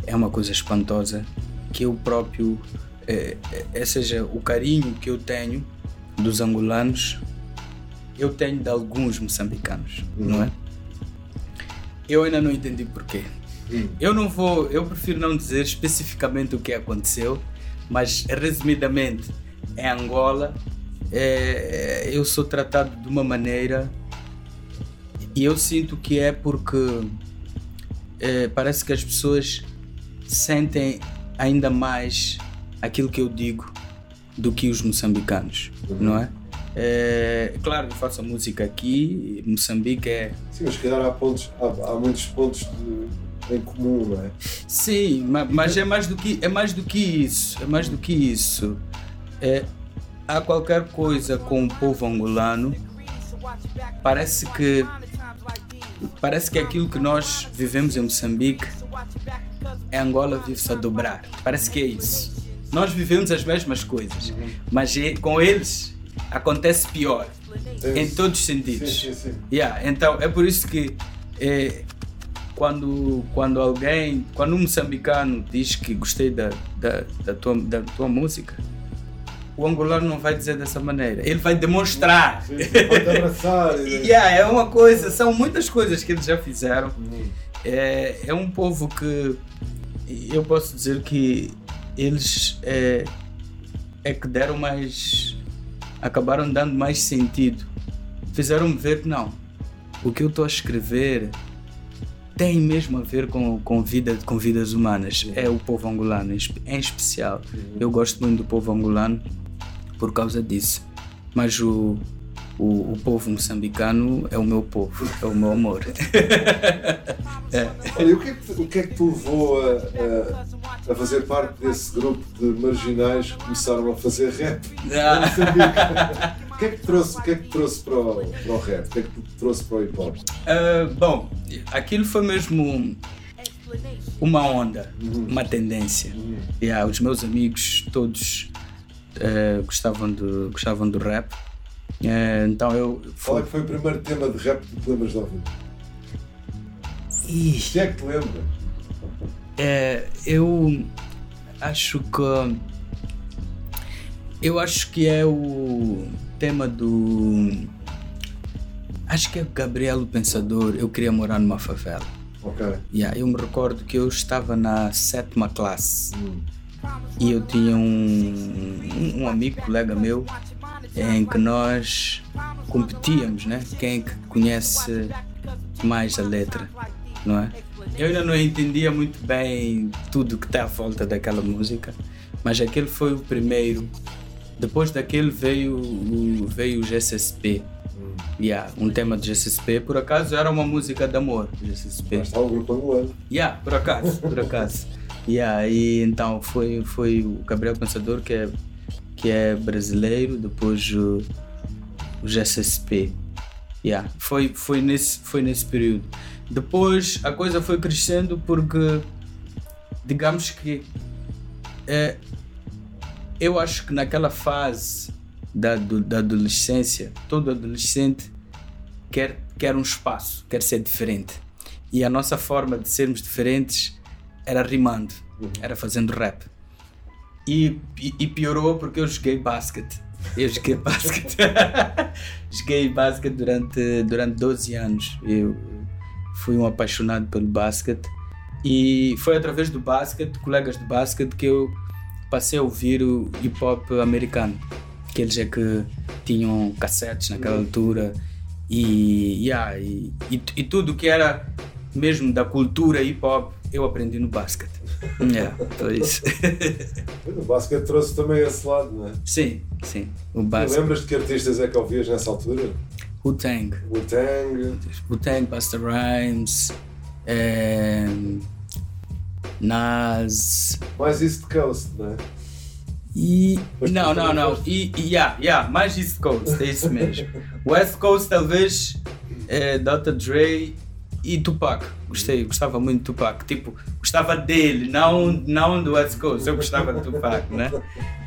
É uma coisa espantosa que eu próprio, é, é, seja, o carinho que eu tenho dos angolanos, eu tenho de alguns moçambicanos, não é? Eu ainda não entendi porquê. Eu não vou, eu prefiro não dizer especificamente o que aconteceu, mas resumidamente, em Angola, é, eu sou tratado de uma maneira e eu sinto que é porque é, parece que as pessoas sentem ainda mais aquilo que eu digo do que os moçambicanos, não é? É, claro que eu faço a música aqui, Moçambique é Sim, mas se calhar há, pontos, há, há muitos pontos de- em comum, não é? Sim, ma- mas é mais do que é mais do que isso, é mais do que isso. É, há qualquer coisa com o povo angolano. Parece que parece que aquilo que nós vivemos em Moçambique, em Angola vive-se a dobrar. Parece que é isso. Nós vivemos as mesmas coisas, mas é- com eles acontece pior em todos os sentidos. Sim, sim. Yeah, então é por isso que é, quando, quando alguém, quando um moçambicano diz que gostei da, da, da, tua, da tua música, o angolano não vai dizer dessa maneira, ele vai demonstrar. Sim, Pode abraçar. Yeah, é uma coisa, são muitas coisas que eles já fizeram. É, é um povo que eu posso dizer que eles é, é que deram mais. acabaram dando mais sentido. Fizeram-me ver que não. O que eu estou a escrever tem mesmo a ver com, com, vida, com vidas humanas. É o povo angolano, em especial. Eu gosto muito do povo angolano por causa disso. Mas o, o, o povo moçambicano é o meu povo, é o meu amor. Olha, e o que, é que, o que é que te levou a, a, a fazer parte desse grupo de marginais que começaram a fazer rap? Ah. O que é que trouxe, o que é que trouxe para, o, para o rap? O que é que trouxe para o hip hop? Ah, bom, aquilo foi mesmo uma onda, uma tendência. Yeah, os meus amigos todos eh, gostavam, do, gostavam do rap. Eh, então eu. Qual é que foi o primeiro tema de rap que te lembras de ouvir? Ih, Se é que te lembras? É, eu acho que. Eu acho que é o tema do. Acho que é Gabriel o Pensador. Eu queria morar numa favela. Ok. Yeah, eu me recordo que eu estava na sétima classe e eu tinha um, um amigo, colega meu, em que nós competíamos, né? Quem é que conhece mais a letra, não é? Eu ainda não entendia muito bem tudo que está à volta daquela música, mas aquele foi o primeiro. Depois daquele veio, o- veio o GSSP. Yeah, um tema do GSSP, por acaso era uma música de amor, GSSP. Mas está um grupo angolano. Yeah, por acaso, por acaso. E então foi, foi o Gabriel Pensador que é, que é brasileiro, depois o, o GSSP. Yeah, foi, foi, nesse, foi nesse período. Depois a coisa foi crescendo porque, digamos que, é, eu acho que naquela fase da, do- da adolescência, todo adolescente quer, quer um espaço, quer ser diferente. E a nossa forma de sermos diferentes era rimando, era fazendo rap. E, e, e piorou porque eu joguei basquete. Eu joguei basquete. joguei basquete durante, durante 12 anos. Eu fui um apaixonado pelo basquete. E foi através do basquete, colegas de basquete, que eu passei a ouvir o hip hop americano. Que eles é que tinham cassetes naquela altura. E, yeah, e, e, e tudo que era mesmo da cultura hip hop, eu aprendi no basquete. Yeah, foi isso. O basquete trouxe também esse lado, não é? sim, sim. O basquete. lembras de que artistas é que ouvias nessa altura? Wu-Tang. O Tang, Wu-Tang, Busta Rhymes, em, Nas, mais East Coast, não é? E. Não, não, não. E, e yeah, yeah, mais East Coast, é isso mesmo. West Coast, talvez. É, Dr. Dre e Tupac. Gostei, gostava muito de Tupac. Tipo, gostava dele, não, não do West Coast. Eu gostava de Tupac, né?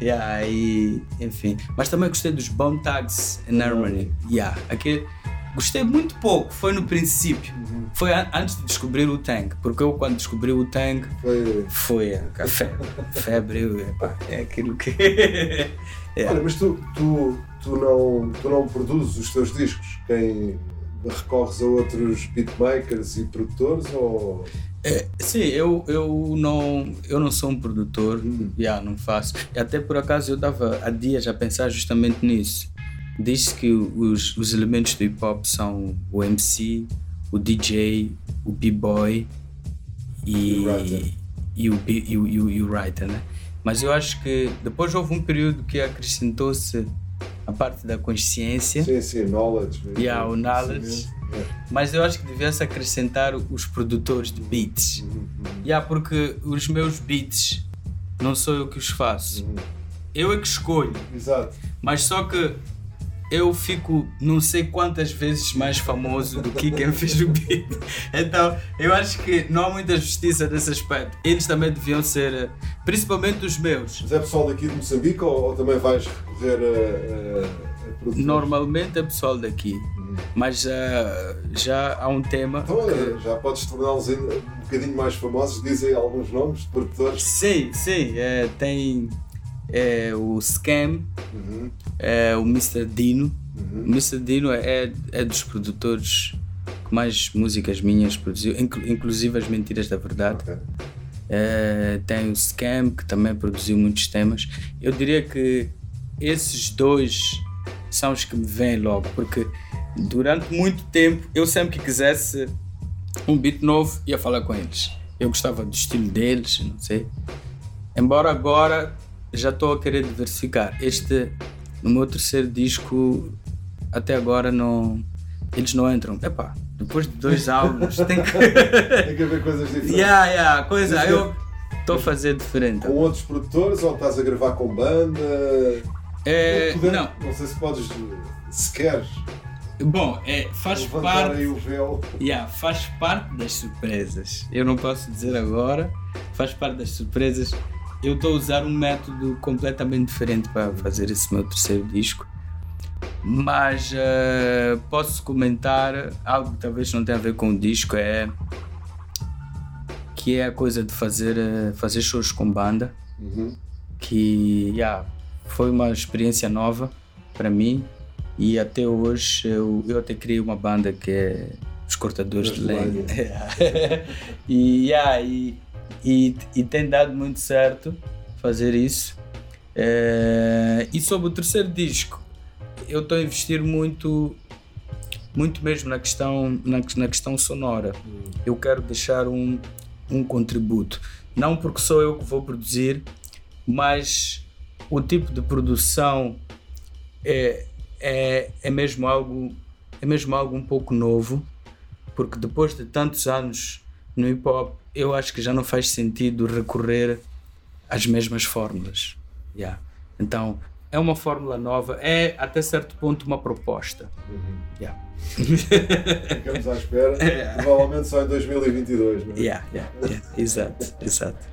Yeah, e, enfim. Mas também gostei dos Bomb Tags in Harmony. Yeah, aquele. Gostei muito pouco, foi no princípio. Foi an- antes de descobrir o Tang. Porque eu, quando descobri o Tang, Foi- foi a febre. Febre, epá, é aquilo que. É. Olha, mas tu, tu, tu, não, tu não produzes os teus discos? Quem recorres a outros beatmakers e produtores ou. É, sim, eu, eu, não, eu não sou um produtor, já, não faço. E até por acaso eu estava há dias a pensar justamente nisso. Diz que os, os elementos do hip hop são o MC, o DJ, o B-boy E o writer. e, e, o, e, o, e, o, e o writer, né? Mas eu acho que depois houve um período que acrescentou-se a parte da consciência. Sim, sim, knowledge. mesmo. Yeah, o knowledge. É. Mas eu acho que devia-se acrescentar os produtores de beats. Yeah, porque os meus beats não sou eu que os faço. Eu é que escolho. Exato. Mas só que eu fico não sei quantas vezes mais famoso do que quem fez o beat. Então eu acho que não há muita justiça nesse aspecto. Eles também deviam ser, eh, principalmente os meus. Mas é pessoal daqui de Moçambique ou, ou também vais recorrer a, a, a produtores? Normalmente é pessoal daqui. Mas ah, já há um tema. Então, que- olha, já podes torná-los um bocadinho mais famosos. Dizem alguns nomes de produtores. Sim, sim, é, tem é, o Scam, Uhum. é, o Mr. Dino. O Mr. Dino é, é dos produtores que mais músicas minhas produziu, inclu- inclusive as Mentiras da Verdade. Ok. É, tem o Scam, que também produziu muitos temas. Eu diria que esses dois são os que me vêm logo, porque durante muito tempo, eu sempre que quisesse um beat novo, ia falar com eles. Eu gostava do estilo deles, não sei. Embora agora já estou a querer diversificar. Este, no meu terceiro disco, até agora não. Eles não entram. Epá, depois de dois álbuns, tem que. Tem que haver coisas diferentes. yeah, yeah, coisa. Mas Eu estou a fazer diferente. Com outros produtores ou estás a gravar com banda? É, Poder- não, não sei se podes, se queres, bom, é, faz parte. aí o véu. Yeah, faz parte das surpresas. Eu não posso dizer agora, faz parte das surpresas. Eu estou a usar um método completamente diferente para fazer esse meu terceiro disco. Mas eh, posso comentar algo que talvez não tenha a ver com o disco, é que é a coisa de fazer, eh, fazer shows com banda, Uhum. que yeah, foi uma experiência nova para mim e até hoje eu, eu até criei uma banda que é os Cortadores de Lenha. e, yeah, e, e, e tem dado muito certo fazer isso. Eh, e sobre o terceiro disco, eu estou a investir muito muito mesmo na questão na, na questão sonora. Eu quero deixar um, um contributo, não porque sou eu que vou produzir, mas o tipo de produção é, é, é mesmo algo é mesmo algo um pouco novo, porque depois de tantos anos no hip hop, eu acho que já não faz sentido recorrer às mesmas fórmulas. Yeah. Então, é uma fórmula nova, é até certo ponto uma proposta. Yeah. Ficamos à espera. Provavelmente só em 2022, não é? Yeah, yeah, yeah. Exato, exato.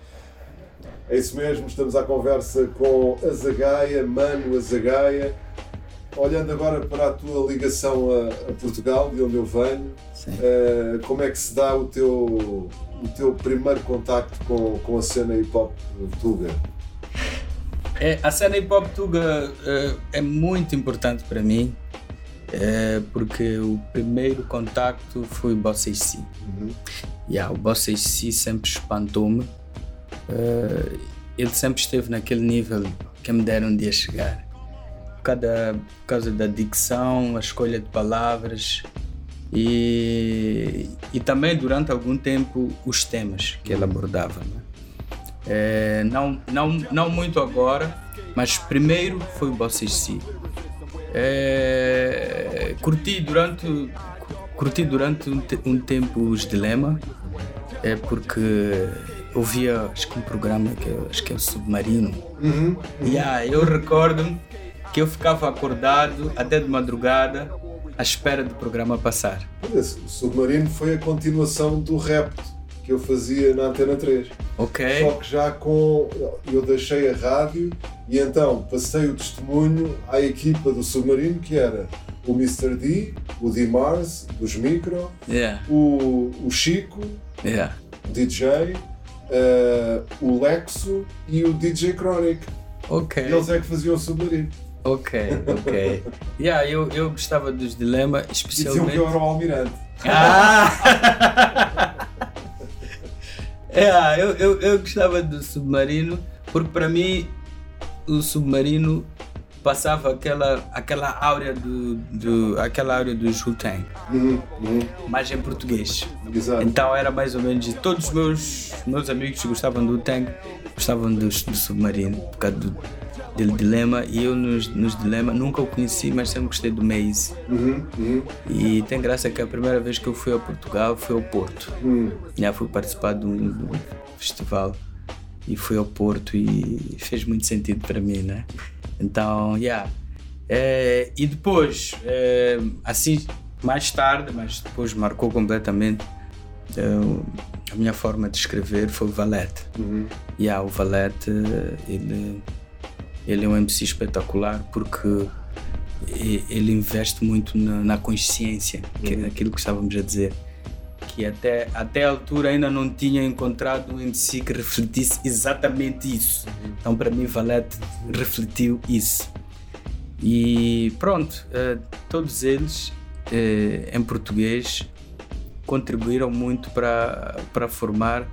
É isso mesmo, estamos à conversa com a Zagaia, Mano Azagaia. Olhando agora para a tua ligação a, a Portugal, de onde eu venho, eh, como é que se dá o teu, o teu primeiro contacto com, com a cena hip hop tuga? É, a cena hip hop tuga eh, é muito importante para mim, eh, porque o primeiro contacto foi o Bossa AC. Yeah, o Bossa AC sempre espantou-me. Eh, ele sempre esteve naquele nível que me deram um dia chegar. Causa, por causa da dicção, a escolha de palavras e, e também durante algum tempo os temas que ele abordava. né? É, não, não, não muito agora, mas primeiro foi o Bossa AC. É, curti durante curti durante um, te- um tempo os Dilema, é porque ouvia, acho que um programa que acho que é o Submarino. Uhum. Yeah, eu recordo-me que eu ficava acordado até de madrugada à espera do programa passar. Esse, O Submarino foi a continuação do rap que eu fazia na Antena 3. Ok? Só que já com. Eu deixei a rádio e então passei o testemunho à equipa do Submarino, que era o Mr. D, o D Mars, dos Micro, Yeah, o, o Chico, yeah. o DJ, eh, o Lexo e o DJ Chronic. Ok. Eles é que faziam o Submarino. Ok, ok. Yeah, eu, eu gostava dos dilemas, E especialmente. que eu era o Almirante. Ah! é, eu, eu, eu gostava do submarino porque para mim o submarino passava aquela, aquela áurea do, do aquela áurea do Wu-Tang, Uhum, uhum, mas em português. Exato. Então era mais ou menos todos os meus meus amigos que gostavam do Tang gostavam do, do submarino por causa do dilema e eu nos, nos dilema nunca o conheci mas sempre gostei do Maze Uhum, uhum, e tem graça que a primeira vez que eu fui a Portugal foi ao Porto uhum. já fui participar de um, de um festival e fui ao Porto e fez muito sentido para mim, né? Então, yeah. É, e depois, é, assim, mais tarde, mas depois marcou completamente é, a minha forma de escrever foi o Valete. Uhum. Yeah, o Valete, ele, ele é um MC espetacular porque ele investe muito na, na consciência, que é aquilo que estávamos a dizer. Que até, até a altura ainda não tinha encontrado um MC que refletisse exatamente isso. Então, para mim, Valete refletiu isso. E pronto, eh, todos eles eh, em português contribuíram muito para, para formar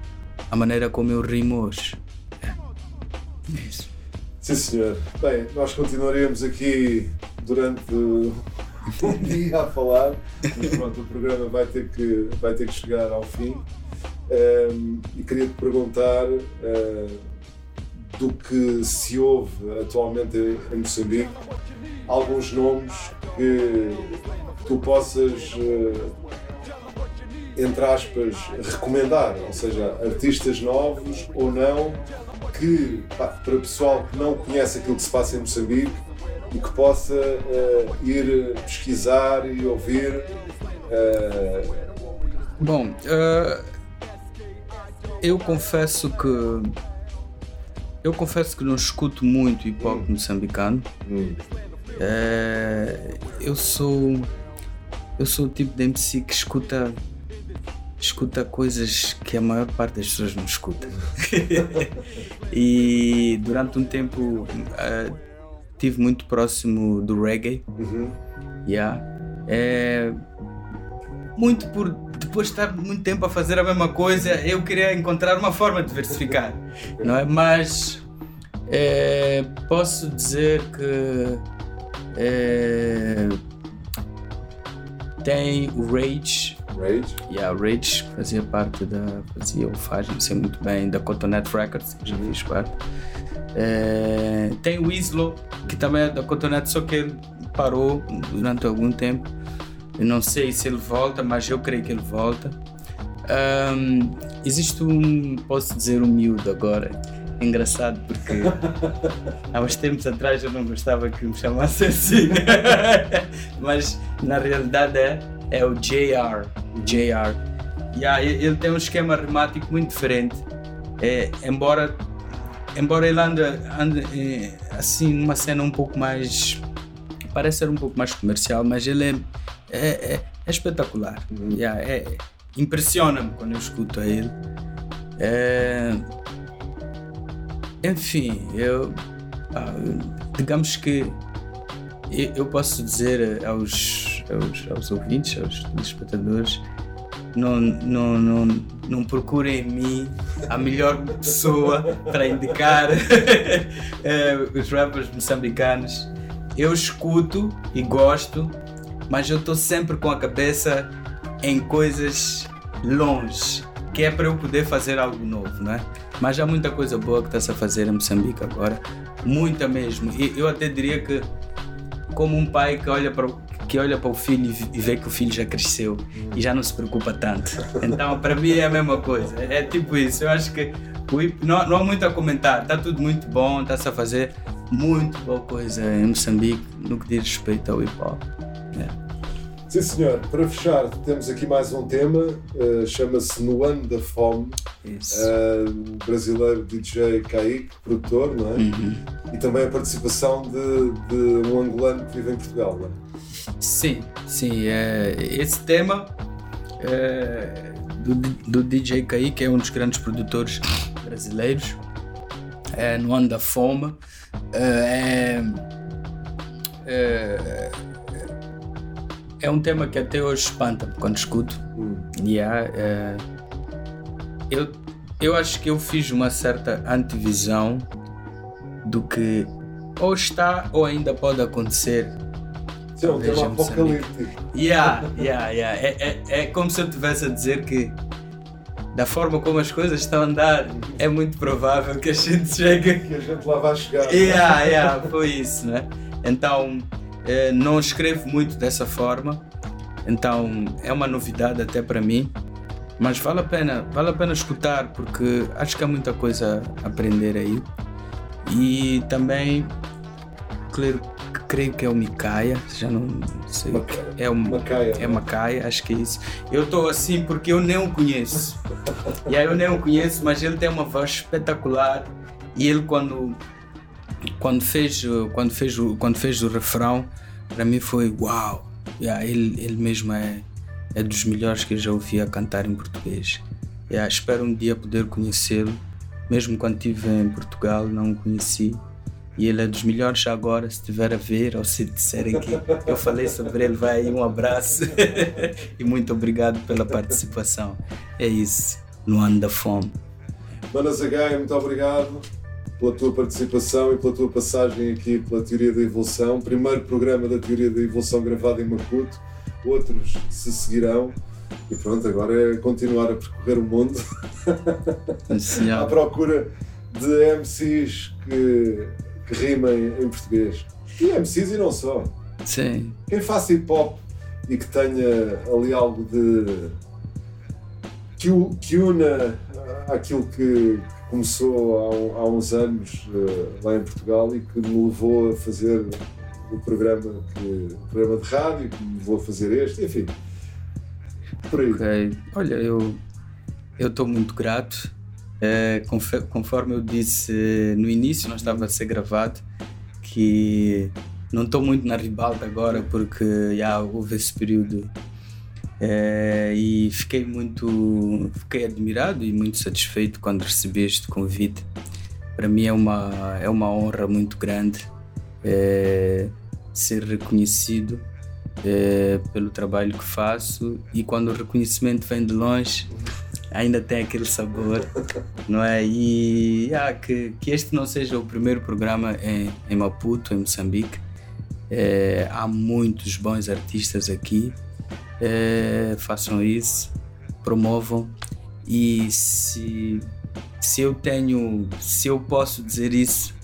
a maneira como eu rimo hoje. É. É isso. Sim, senhor. Bem, nós continuaremos aqui durante o dia a falar, mas pronto, o programa vai ter que, vai ter que chegar ao fim. Ehm, e queria te perguntar eh, do que se ouve atualmente em, Moçambique, alguns nomes que tu possas, eh, entre aspas, recomendar, ou seja, artistas novos ou não, que para o pessoal que não conhece aquilo que se passa em Moçambique e que possa eh, ir pesquisar e ouvir. eh, Bom, eh, eu confesso que eu confesso que não escuto muito hip hop moçambicano. hum, eu sou eu sou o tipo de MC que escuta escuta coisas que a maior parte das pessoas não escuta. e durante um tempo eh, tive muito próximo do reggae. uhum, Yeah. É, muito por depois de estar muito tempo a fazer a mesma coisa, eu queria encontrar uma forma de diversificar, não é? Mas é, posso dizer que é, tem o Rage, Rage. yeah, o Rage fazia parte da, fazia ou faz, não sei muito bem, da Cotonete Records, já fiz parte. É, tem o Islo, que também é da Cotonete, só que ele parou durante algum tempo. Eu não sei se ele volta, mas eu creio que ele volta. Ahm, existe um, posso dizer, um miúdo agora. Engraçado porque há uns tempos atrás eu não gostava que me chamasse assim. mas na realidade é, é o JR. JR. Yeah, ele tem um esquema remático muito diferente. É, embora embora ele ande, ande eh, assim numa cena um pouco mais parece ser um pouco mais comercial mas ele é, é, é- é espetacular Yeah, é- impressiona-me quando eu escuto a ele É, enfim eu digamos que eu posso dizer aos, aos, aos ouvintes aos espectadores não, não, não, não procurem em mim a melhor pessoa para indicar eh, os rappers moçambicanos. Eu escuto e gosto, mas eu estou sempre com a cabeça em coisas longe, que é para eu poder fazer algo novo, né? Mas há muita coisa boa que está-se a fazer em Moçambique agora, muita mesmo. E eu até diria que como um pai que olha para o- que olha para o filho e vê que o filho já cresceu e já não se preocupa tanto. Então, para mim é a mesma coisa. É tipo isso. Eu acho que o não, não há muito a comentar. Está tudo muito bom, está-se a fazer muito boa coisa em Moçambique no que diz respeito ao hip hop. Sim, senhor. Para fechar, temos aqui mais um tema, uh, chama-se No Ano da Fome. Uh, brasileiro DJ Kaique, produtor, não é? Uhum. E também a participação de, de, um angolano que vive em Portugal, não é? Sim, sim. É, esse tema é, do, do DJ Kaique, que é um dos grandes produtores brasileiros, é, no Ano da Fome. É, é, é um tema que até hoje espanta quando escuto. Hum. Yeah, é, eu, eu acho que eu fiz uma certa antivisão do que ou está ou ainda pode acontecer. Sim, é um tema apocalíptico. Yeah, yeah, yeah. É, é, é como se eu estivesse a dizer que da forma como as coisas estão a andar, é muito provável que a gente chegue. Que a gente lá vai chegar. Yeah, yeah, foi isso, né? Então eh, não escrevo muito dessa forma, então é uma novidade até para mim, mas vale a pena, vale a pena escutar porque acho que há muita coisa a aprender aí. E também, claro, creio que é o Micaia, já não sei. Macaia. É o Macaia. É Macaia, acho que é isso. Eu estou assim porque eu nem o conheço. e aí eu nem o conheço, mas ele tem uma voz espetacular e ele quando quando fez, quando fez, quando fez o refrão, para mim foi uau! Yeah, ele, ele mesmo é, é dos melhores que eu já ouvi a cantar em português. Yeah, espero um dia poder conhecê-lo, mesmo quando estive em Portugal, não o conheci. E ele é dos melhores agora, se estiver a ver ou se disserem que eu falei sobre ele, vai aí um abraço e muito obrigado pela participação. É isso, no ano da fome. Manas H, muito obrigado pela tua participação e pela tua passagem aqui pela Teoria da Evolução. Primeiro programa da Teoria da Evolução gravado em Maputo, outros se seguirão. E pronto, agora é continuar a percorrer o mundo à procura de MCs que, que rimem em português. E MCs e não só. Sim. Quem faça hip hop e que tenha ali algo de. que, que una aquilo que, começou há, há uns anos uh, lá em Portugal e que me levou a fazer o programa, que, o programa de rádio, que me levou a fazer este, enfim. Por aí. Ok. Olha, eu estou muito grato. É, conforme eu disse no início, não estava a ser gravado, que não estou muito na ribalta agora porque já houve esse período é, e fiquei muito fiquei admirado e muito satisfeito quando recebi este convite. Para mim é uma, é uma honra muito grande é, ser reconhecido é, pelo trabalho que faço e quando o reconhecimento vem de longe ainda tem aquele sabor, não é? E ah, que, que este não seja o primeiro programa em, em Maputo, em Moçambique. É, há muitos bons artistas aqui é, façam isso, promovam e se, se eu tenho, se eu posso dizer isso,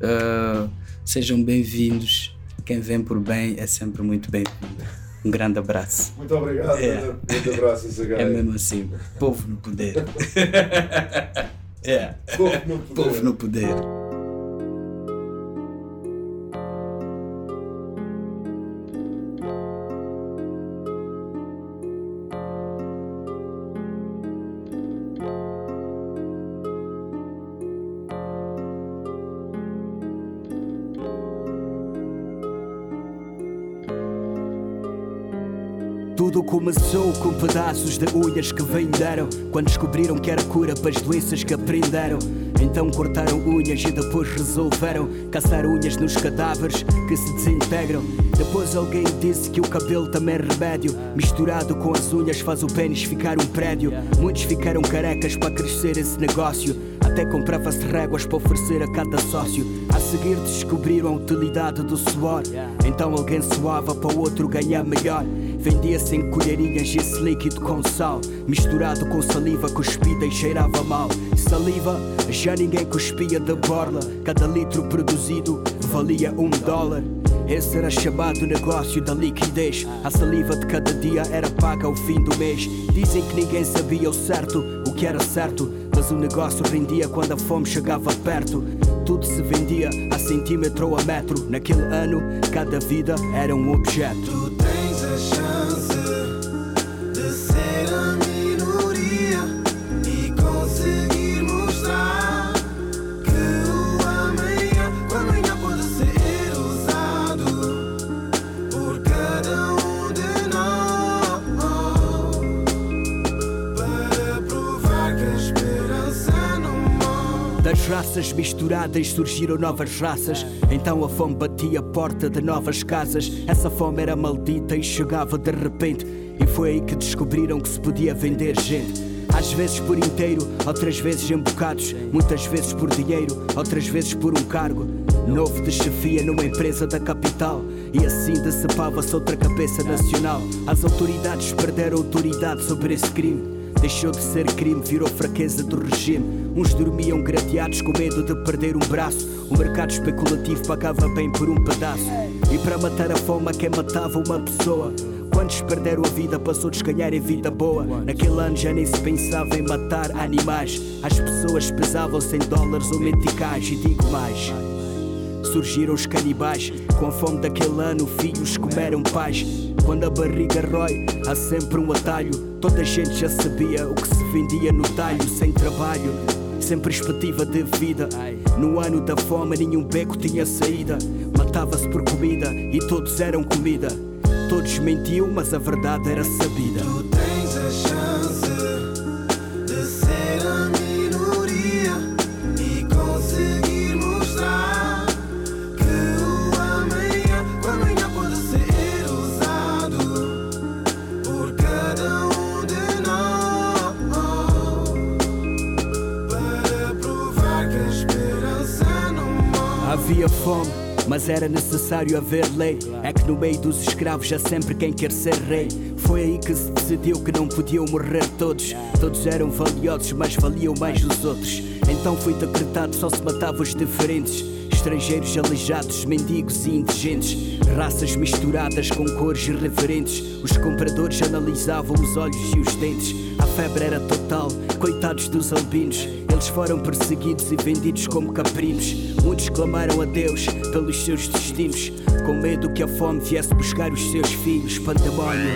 uh, sejam bem-vindos. Quem vem por bem é sempre muito bem-vindo. Um grande abraço. Muito obrigado. É. Muito abraço. É mesmo assim. Povo no poder. é. Povo no poder. Povo no poder. Começou com pedaços de unhas que venderam Quando descobriram que era cura para as doenças que aprenderam. Então cortaram unhas e depois resolveram Caçar unhas nos cadáveres que se desintegram. Depois alguém disse que o cabelo também é remédio. Misturado com as unhas faz o pênis ficar um prédio. Muitos ficaram carecas para crescer esse negócio. Até comprava-se réguas para oferecer a cada sócio. A seguir descobriram a utilidade do suor. Então alguém suava para o outro ganhar melhor Vendia-se em colherinhas esse líquido com sal Misturado com saliva cuspida e cheirava mal Saliva, já ninguém cuspia da borla Cada litro produzido valia um dólar Esse era chamado negócio da liquidez. A saliva de cada dia era paga ao fim do mês. Dizem que ninguém sabia o certo, o que era certo. Mas o negócio rendia quando a fome chegava perto. Tudo se vendia a centímetro ou a metro. Naquele ano, cada vida era um objeto. Raças misturadas surgiram novas raças. Então a fome batia a porta de novas casas. Essa fome era maldita e chegava de repente. E foi aí que descobriram que se podia vender gente. Às vezes por inteiro, outras vezes em bocados. Muitas vezes por dinheiro, outras vezes por um cargo. Novo de chefia numa empresa da capital. E assim decepava-se outra cabeça nacional. As autoridades perderam autoridade sobre esse crime. Deixou de ser crime, virou fraqueza do regime. Uns dormiam gradeados com medo de perder um braço. O mercado especulativo pagava bem por um pedaço. E para matar a fome, quem matava uma pessoa. Quantos perderam a vida para outros ganharem vida boa? Naquele ano já nem se pensava em matar animais. As pessoas pesavam 100 dólares ou meticais. E digo mais. Surgiram os canibais, com a fome daquele ano, filhos comeram pais. Quando a barriga rói, há sempre um atalho. Toda a gente já sabia o que se vendia no talho, sem trabalho, sem perspectiva de vida. No ano da fome, nenhum beco tinha saída. Matava-se por comida e todos eram comida. Todos mentiam, mas a verdade era sabida. Havia fome, mas era necessário haver lei. É que no meio dos escravos há sempre quem quer ser rei. Foi aí que se decidiu que não podiam morrer todos. Todos eram valiosos, mas valiam mais os outros. Então foi decretado só se matava os diferentes. Estrangeiros aleijados, mendigos e indigentes. Raças misturadas com cores irreverentes. Os compradores analisavam os olhos e os dentes. A febre era total, coitados dos albinos. Eles foram perseguidos e vendidos como caprinos. Muitos clamaram a Deus pelos seus destinos, com medo que a fome viesse buscar os seus filhos. Pandemónio,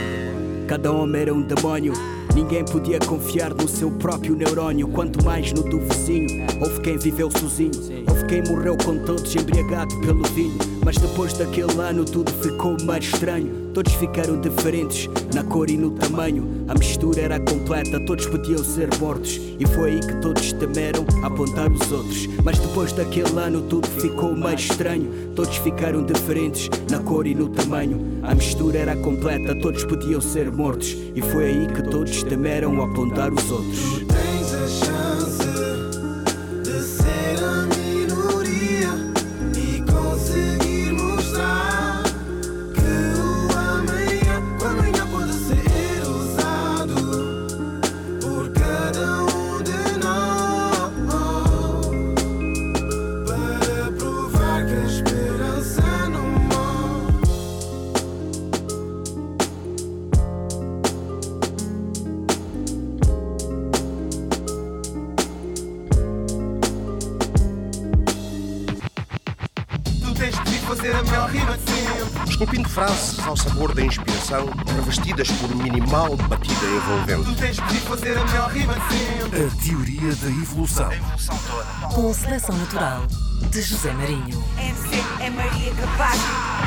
cada homem era um demónio. Ninguém podia confiar no seu próprio neurónio, quanto mais no do vizinho. Houve quem viveu sozinho, houve quem morreu com todos embriagado pelo vinho. Mas depois daquele ano tudo ficou mais estranho. Todos ficaram diferentes na cor e no tamanho. A mistura era completa, todos podiam ser mortos. E foi aí que todos temeram apontar os outros. Mas depois daquele ano tudo ficou mais estranho. Todos ficaram diferentes na cor e no tamanho. A mistura era completa, todos podiam ser mortos. E foi aí que todos temeram apontar os outros. Ao sabor da inspiração, revestidas por minimal batida envolvente. Tu tens de vir fazer a melhor rima de sempre. A teoria da evolução. Com seleção natural de José Marinho. MC é Maria Capaz.